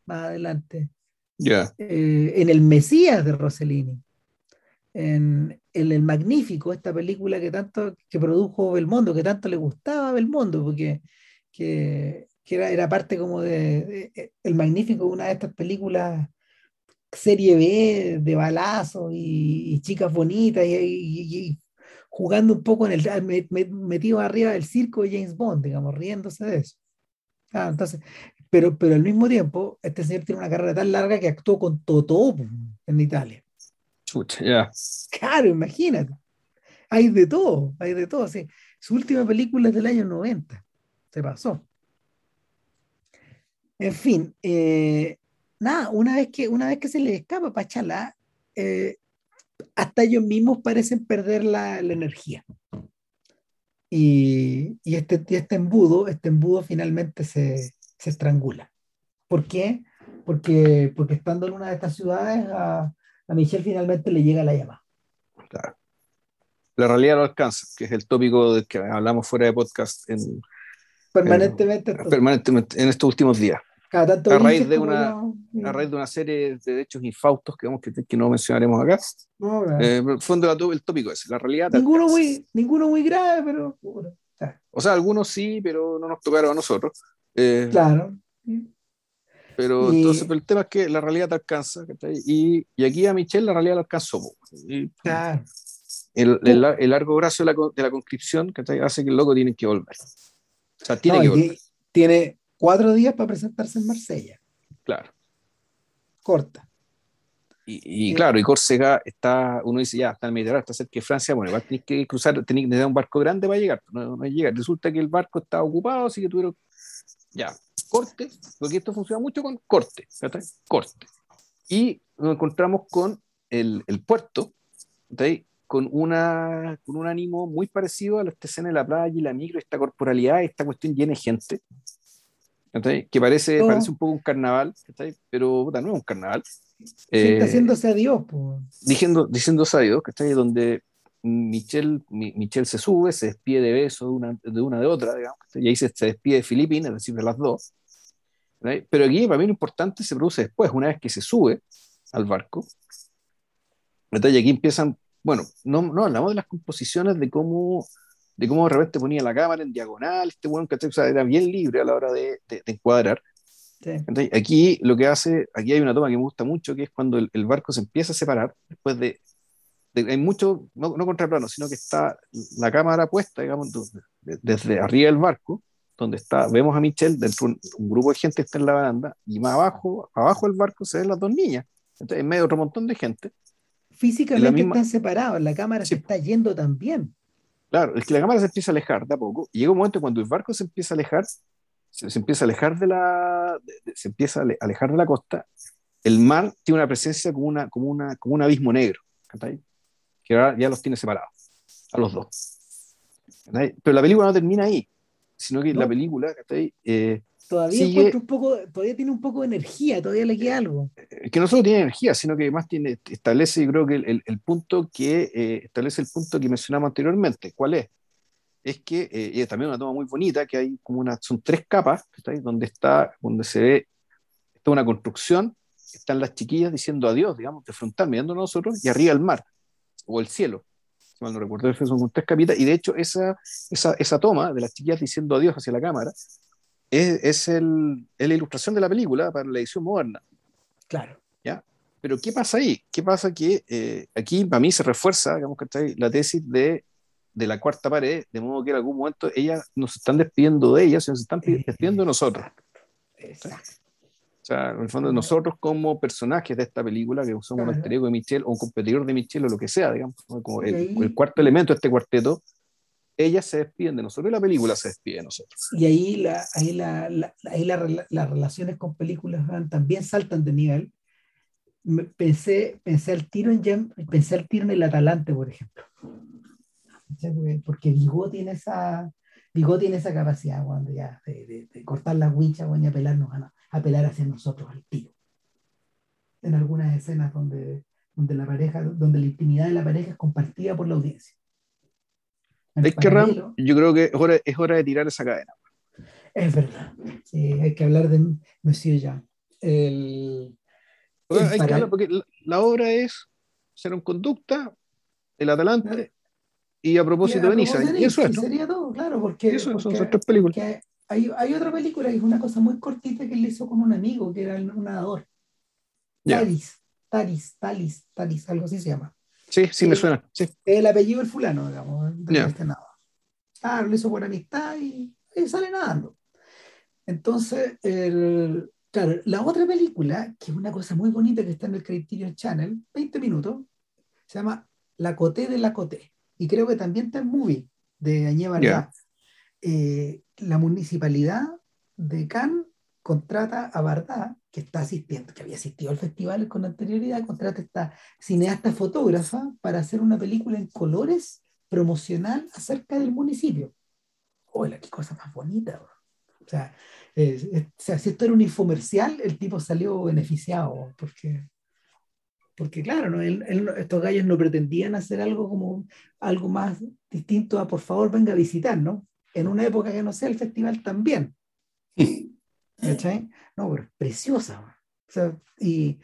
más adelante. Ya. Eh, en El Mesías de Rossellini. En, El Magnífico, esta película que tanto que produjo Belmondo, que tanto le gustaba a Belmondo, porque que, era, era, parte como de, El Magnífico, una de estas películas serie B de balazos y, chicas bonitas y, jugando un poco en el metido arriba del circo de James Bond, digamos, riéndose de eso. Ah, entonces, pero, pero al mismo tiempo, este señor tiene una carrera tan larga que actuó con Totó en Italia. ya. Claro, imagínate. Hay de todo, hay de todo. Sí. Su última película es del año 90. Se pasó. En fin, eh, nada, una vez que, una vez que se le escapa Pachala, eh, hasta ellos mismos parecen perder la, energía. Y, este, este embudo, este embudo finalmente se, estrangula. ¿Por qué? Porque, porque estando en una de estas ciudades, a, Michelle finalmente le llega la llamada. Claro. La realidad no alcanza, que es el tópico del que hablamos fuera de podcast en, permanentemente, permanentemente en estos últimos días a, raíz de una, a raíz de una serie de hechos infautos que, que, que no mencionaremos acá. No, eh, fondo el tópico es la realidad. Ninguno muy, ninguno muy grave, pero... O sea, algunos sí, pero no nos tocaron a nosotros. Eh, claro. Pero entonces el tema es que la realidad te alcanza. Y, y, aquí a Michelle la realidad la alcanzó. claro. El, el, el, largo brazo de la, de la conscripción hace que el loco tiene que volver. O sea, tiene que volver. Tiene, cuatro días para presentarse en Marsella. Claro. Corta. Y, claro, y Córcega está, uno dice, ya, está en el Mediterráneo, está cerca de Francia, bueno, igual tenéis que cruzar, tenéis que tener un barco grande para llegar, no, no llegar. Resulta que el barco estaba ocupado, así que tuvieron, ya, corte, porque esto funciona mucho con corte, corte. Y nos encontramos con el, el puerto, con, una, con un ánimo muy parecido a la escena de la playa y la micro, esta corporalidad, esta cuestión llena de gente, que parece, parece un poco un carnaval, pero no es un carnaval. Eh, haciéndose a Dios. Diciendo, diciéndose a Dios, donde Michelle, Michelle se sube, se despide de beso de una de, una de otra, digamos, y ahí se, se despide de Filipinas, es decir, de las dos. Pero aquí, para mí, lo importante se produce después, una vez que se sube al barco. Y aquí empiezan, bueno, no, no hablamos de las composiciones, de cómo de cómo de repente ponía la cámara en diagonal, este bueno, que era bien libre a la hora de, de, encuadrar. Entonces, aquí lo que hace, aquí hay una toma que me gusta mucho, que es cuando el, el barco se empieza a separar, después de, hay mucho, no, no contraplano, sino que está la cámara puesta, digamos, desde arriba del barco, donde está, vemos a Michelle dentro de un, grupo de gente está en la baranda, y más abajo, abajo del barco se ven las dos niñas, entonces en medio de otro montón de gente. Físicamente están separados, la cámara se está yendo también. Claro, es que la cámara se empieza a alejar de a poco. Y llega un momento cuando el barco se empieza a alejar, se, empieza a alejar de la, se empieza a alejar de la costa, el mar tiene una presencia como, una, como, una, como un abismo negro, que ahora ya los tiene separados, a los dos. Pero la película no termina ahí, sino que la película eh, Todavía, un poco, todavía tiene un poco de energía, todavía le queda algo. Eh, que no solo tiene energía, sino que además tiene, establece, yo creo que el, el punto que eh, establece el punto que mencionamos anteriormente. ¿Cuál es? Es que, eh, y es también una toma muy bonita, que hay como una, son tres capas, donde está, donde se ve, está una construcción, están las chiquillas diciendo adiós, digamos, de frontal, mirando a nosotros, y arriba el mar, o el cielo. Si mal no recuerdo, son tres capitas, y de hecho esa, esa, esa toma de las chiquillas diciendo adiós hacia la cámara, es, es, el, la ilustración de la película para la edición moderna. Claro. ¿Ya? Pero ¿qué pasa ahí? ¿Qué pasa que eh, aquí para mí se refuerza, digamos, que la tesis de, de, la cuarta pared, de modo que en algún momento ellas nos están despidiendo de ellas, sino se están despidiendo de nosotros. Exacto. O sea, en el fondo, nosotros como personajes de esta película, que somos un estrego de Michelle o un competidor de Michelle o lo que sea, digamos, como el, el, cuarto elemento de este cuarteto, ellas se despiden de nosotros y la película se despide de nosotros. Y ahí, la, ahí, la, ahí las relaciones con películas también saltan de nivel. Pensé, pensé al tiro en pensé al tiro en el Atalante, por ejemplo. Porque Vigo tiene esa, Vigo tiene esa capacidad cuando ya, de, cortar las winchas y apelarnos a, apelar hacia nosotros al tiro. En algunas escenas donde, donde la pareja, donde la intimidad de la pareja es compartida por la audiencia. Es que Ram, yo creo que es hora, es hora de tirar esa cadena. Es verdad. hay que hablar de Monsieur Jean. El, hay que hablar porque la, obra es ser un conducta, el Atalante y a propósito de Niza. Y eso es. Sería todo, claro, porque, eso, son tres películas. Hay, hay, otra película que es una cosa muy cortita que él hizo con un amigo que era un nadador. Taris, Taris, Talis, Talis, algo así se llama. Sí, sí, me suena. Sí. El apellido del fulano, digamos. Este claro, lo hizo por amistad y, sale nadando. Entonces, el, claro, la otra película, que es una cosa muy bonita que está en el Criterion Channel, 20 minutos, se llama La Coté de la Coté. Y creo que también está en movie de Añé eh, la municipalidad de Cannes contrata a Bardá, que está asistiendo, que había asistido al festival con anterioridad, contrata a esta cineasta fotógrafa para hacer una película en colores promocional acerca del municipio. Hola, qué cosa más bonita. O sea, si esto era un infomercial, el tipo salió beneficiado, porque, porque claro, ¿no? estos gallos no pretendían hacer algo como algo más distinto a por favor venga a visitar, ¿no? En una época que no sea el festival también. No, pero es preciosa. y,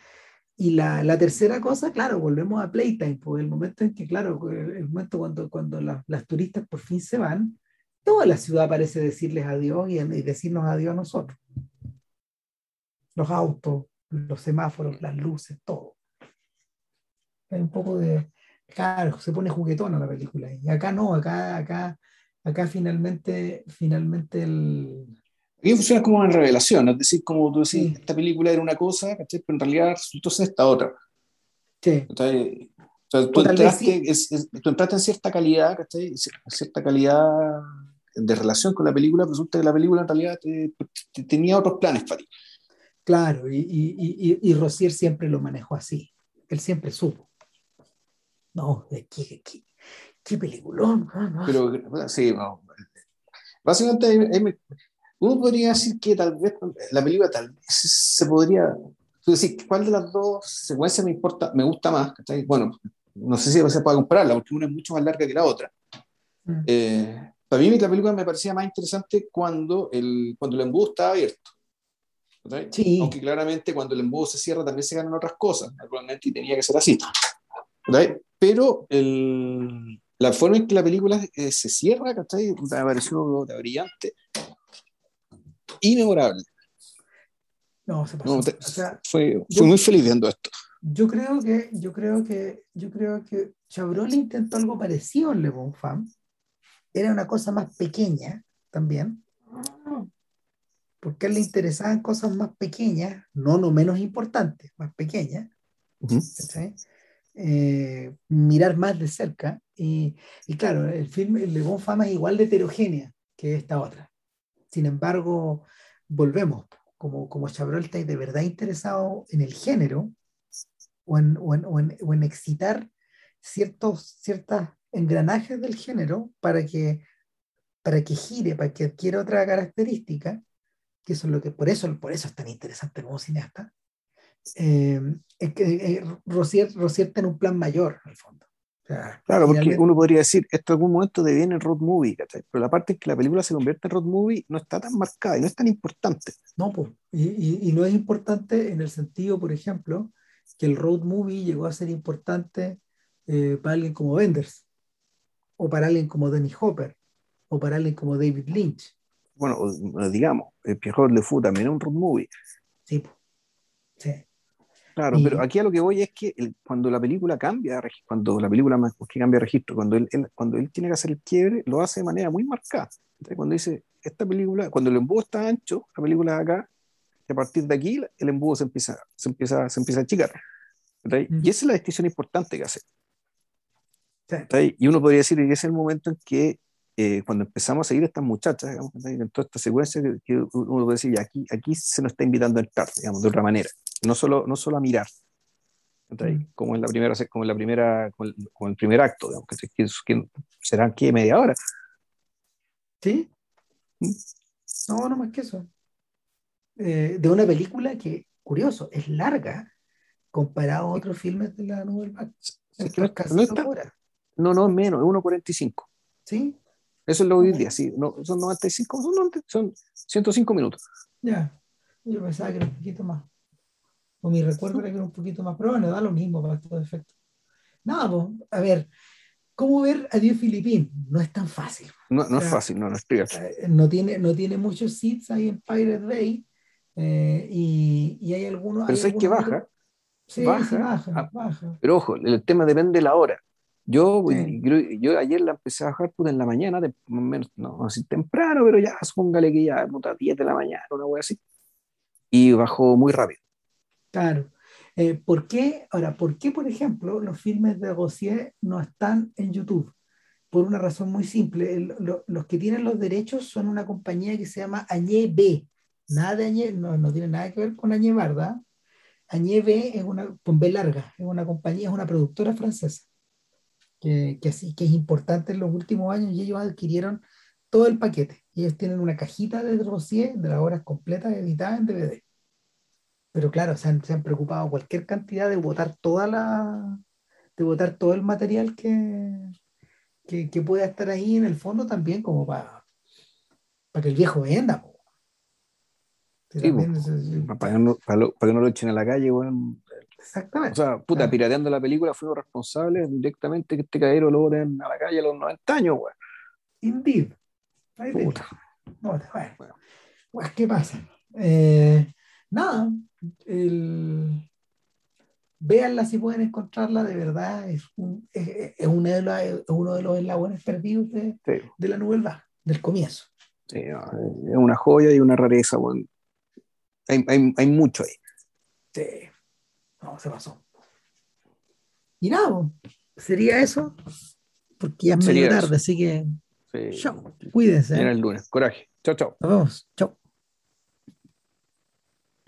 y la, la, tercera cosa, claro, volvemos a Playtime, porque el momento en que, claro, el momento cuando, cuando las turistas por fin se van, toda la ciudad parece decirles adiós y, y decirnos adiós a nosotros. Los autos, los semáforos, las luces, todo. Hay un poco de, claro, se pone juguetona la película. Y acá no, acá, acá, acá finalmente, finalmente el, Aquí funciona como una revelación, es decir, como tú decís, esta película era una cosa, ¿cachai? pero en realidad resultó ser esta otra. Sí. Sea, tú, entraste, tú entraste en cierta calidad, ¿cachai? cierta calidad de relación con la película, resulta que la película en realidad tenía otros planes para ti. Claro, y, y, y, y, Rosier siempre lo manejó así. Él siempre supo. No, qué, qué, qué peliculón. Pero, sí, no. Básicamente, uno podría decir que tal vez la película tal vez se podría. Tú decís, ¿cuál de las dos secuencias me importa, me gusta más? Bueno, no sé si se puede compararla, porque una es mucho más larga que la otra. Mm. Eh, para mí la película me parecía más interesante cuando el, cuando el embudo estaba abierto. Sí. Aunque claramente cuando el embudo se cierra también se ganan otras cosas, naturalmente, y tenía que ser así. Pero el, la forma en que la película eh, se cierra, ¿cachai? Me pareció brillante y memorable. No, se pasó. fue, fui muy feliz viendo esto. Yo creo que, yo creo que, yo creo que Chabrol intentó algo parecido en Le Bon Femme. Era una cosa más pequeña también. Porque a él le interesaban cosas más pequeñas, no no menos importantes, más pequeñas. Eh, mirar más de cerca. Y, y, claro, el film Le Bon Femme es igual de heterogénea que esta otra. Sin embargo, volvemos, como, como Chabrol está de verdad interesado en el género o en, o en, o en, excitar ciertos ciertas engranajes del género para que, para que gire, para que adquiera otra característica, que eso es lo que, por eso, por eso es tan interesante como cineasta, eh, que eh, Rosier, Rosier tiene un plan mayor, en el fondo. Claro, porque uno podría decir, esto en algún momento deviene en road movie, pero la parte en que la película se convierte en road movie no está tan marcada y no es tan importante. No, pues, y, y, no es importante en el sentido, por ejemplo, que el road movie llegó a ser importante eh, para alguien como Wenders, o para alguien como Dennis Hopper, o para alguien como David Lynch. Bueno, digamos, el Pierrot Le Fou también es un road movie. Sí, sí. Claro, pero aquí a lo que voy es que cuando la película cambia, cuando la película que cambia registro, cuando él, cuando él tiene que hacer el quiebre, lo hace de manera muy marcada. cuando dice, esta película, cuando el embudo está ancho, la película de acá, y a partir de aquí el embudo se empieza, se empieza, se empieza a achicar. Y esa es la distinción importante que hace. Y uno podría decir que ese es el momento en que eh, cuando empezamos a seguir a estas muchachas, digamos, en toda esta secuencia, que, uno puede decir, ya, aquí, aquí se nos está invitando a entrar, digamos, de otra manera, no solo, no solo a mirar, como en la primera, como en la primera, como el, el primer acto, digamos, que, que serán que media hora. ¿Sí? ¿Mm? No, no más que eso. Eh, de una película que, curioso, es larga comparado a otros filmes de la Nouvelle Vague. no, no, no, menos, es 1.45. ¿Sí? Eso es lo que hoy día, sí. No, son 95, son, 90, son 105 minutos. Ya, yo pensaba que era un poquito más. O mi recuerdo era que era un poquito más, pero bueno, da lo mismo para estos efectos. Nada, pues, a ver, ¿cómo ver a Dios Filipín? No es tan fácil. No, no es fácil, no, no es eh, No tiene, no tiene muchos seats ahí en Pirate Bay. Eh, y, y, hay algunos. Pero hay que baja. Sí, baja, baja, ah, baja, Pero ojo, el tema depende de la hora. Yo, yo, ayer la empecé a bajar puta, en la mañana, de, menos, no así temprano, pero ya, póngale que ya, puta, 10 de la mañana, una wea así. Y bajó muy rápido. Claro. Eh, ¿Por qué? Ahora, ¿por qué, por ejemplo, los filmes de Gossier no están en YouTube? Por una razón muy simple. los que tienen los derechos son una compañía que se llama Añé B. Nada de Añé, no, no tiene nada que ver con Añé ¿verdad? Añé B es una, con B larga, es una compañía, es una productora francesa que, que, que es importante en los últimos años y ellos adquirieron todo el paquete. Ellos tienen una cajita de dossier de las obras completas editadas en DVD. Pero claro, se han, se han preocupado cualquier cantidad de votar toda la de votar todo el material que, que, que, pueda estar ahí en el fondo también como para, para que el viejo venda. Sí, para, que no, para, que no lo echen a la calle, bueno, Exactamente. O sea, puta, pirateando la película fuimos responsables directamente que este cadero lo boten a la calle a los 90 años, güey. Indeed. Puta. Bueno, bueno. ¿qué pasa? Eh, nada, el... véanla si pueden encontrarla, de verdad, es, un, es, es uno, de los, uno de los eslabones perdidos de, de la novela, del comienzo. Sí, es una joya y una rareza, bueno. hay, hay, hay, mucho ahí. Sí, no, se pasó. Y nada, sería eso, porque ya es medio tarde, así que. Sí. Chao, cuídense. En el lunes. Coraje. Chao, chao. Nos vemos. Chao.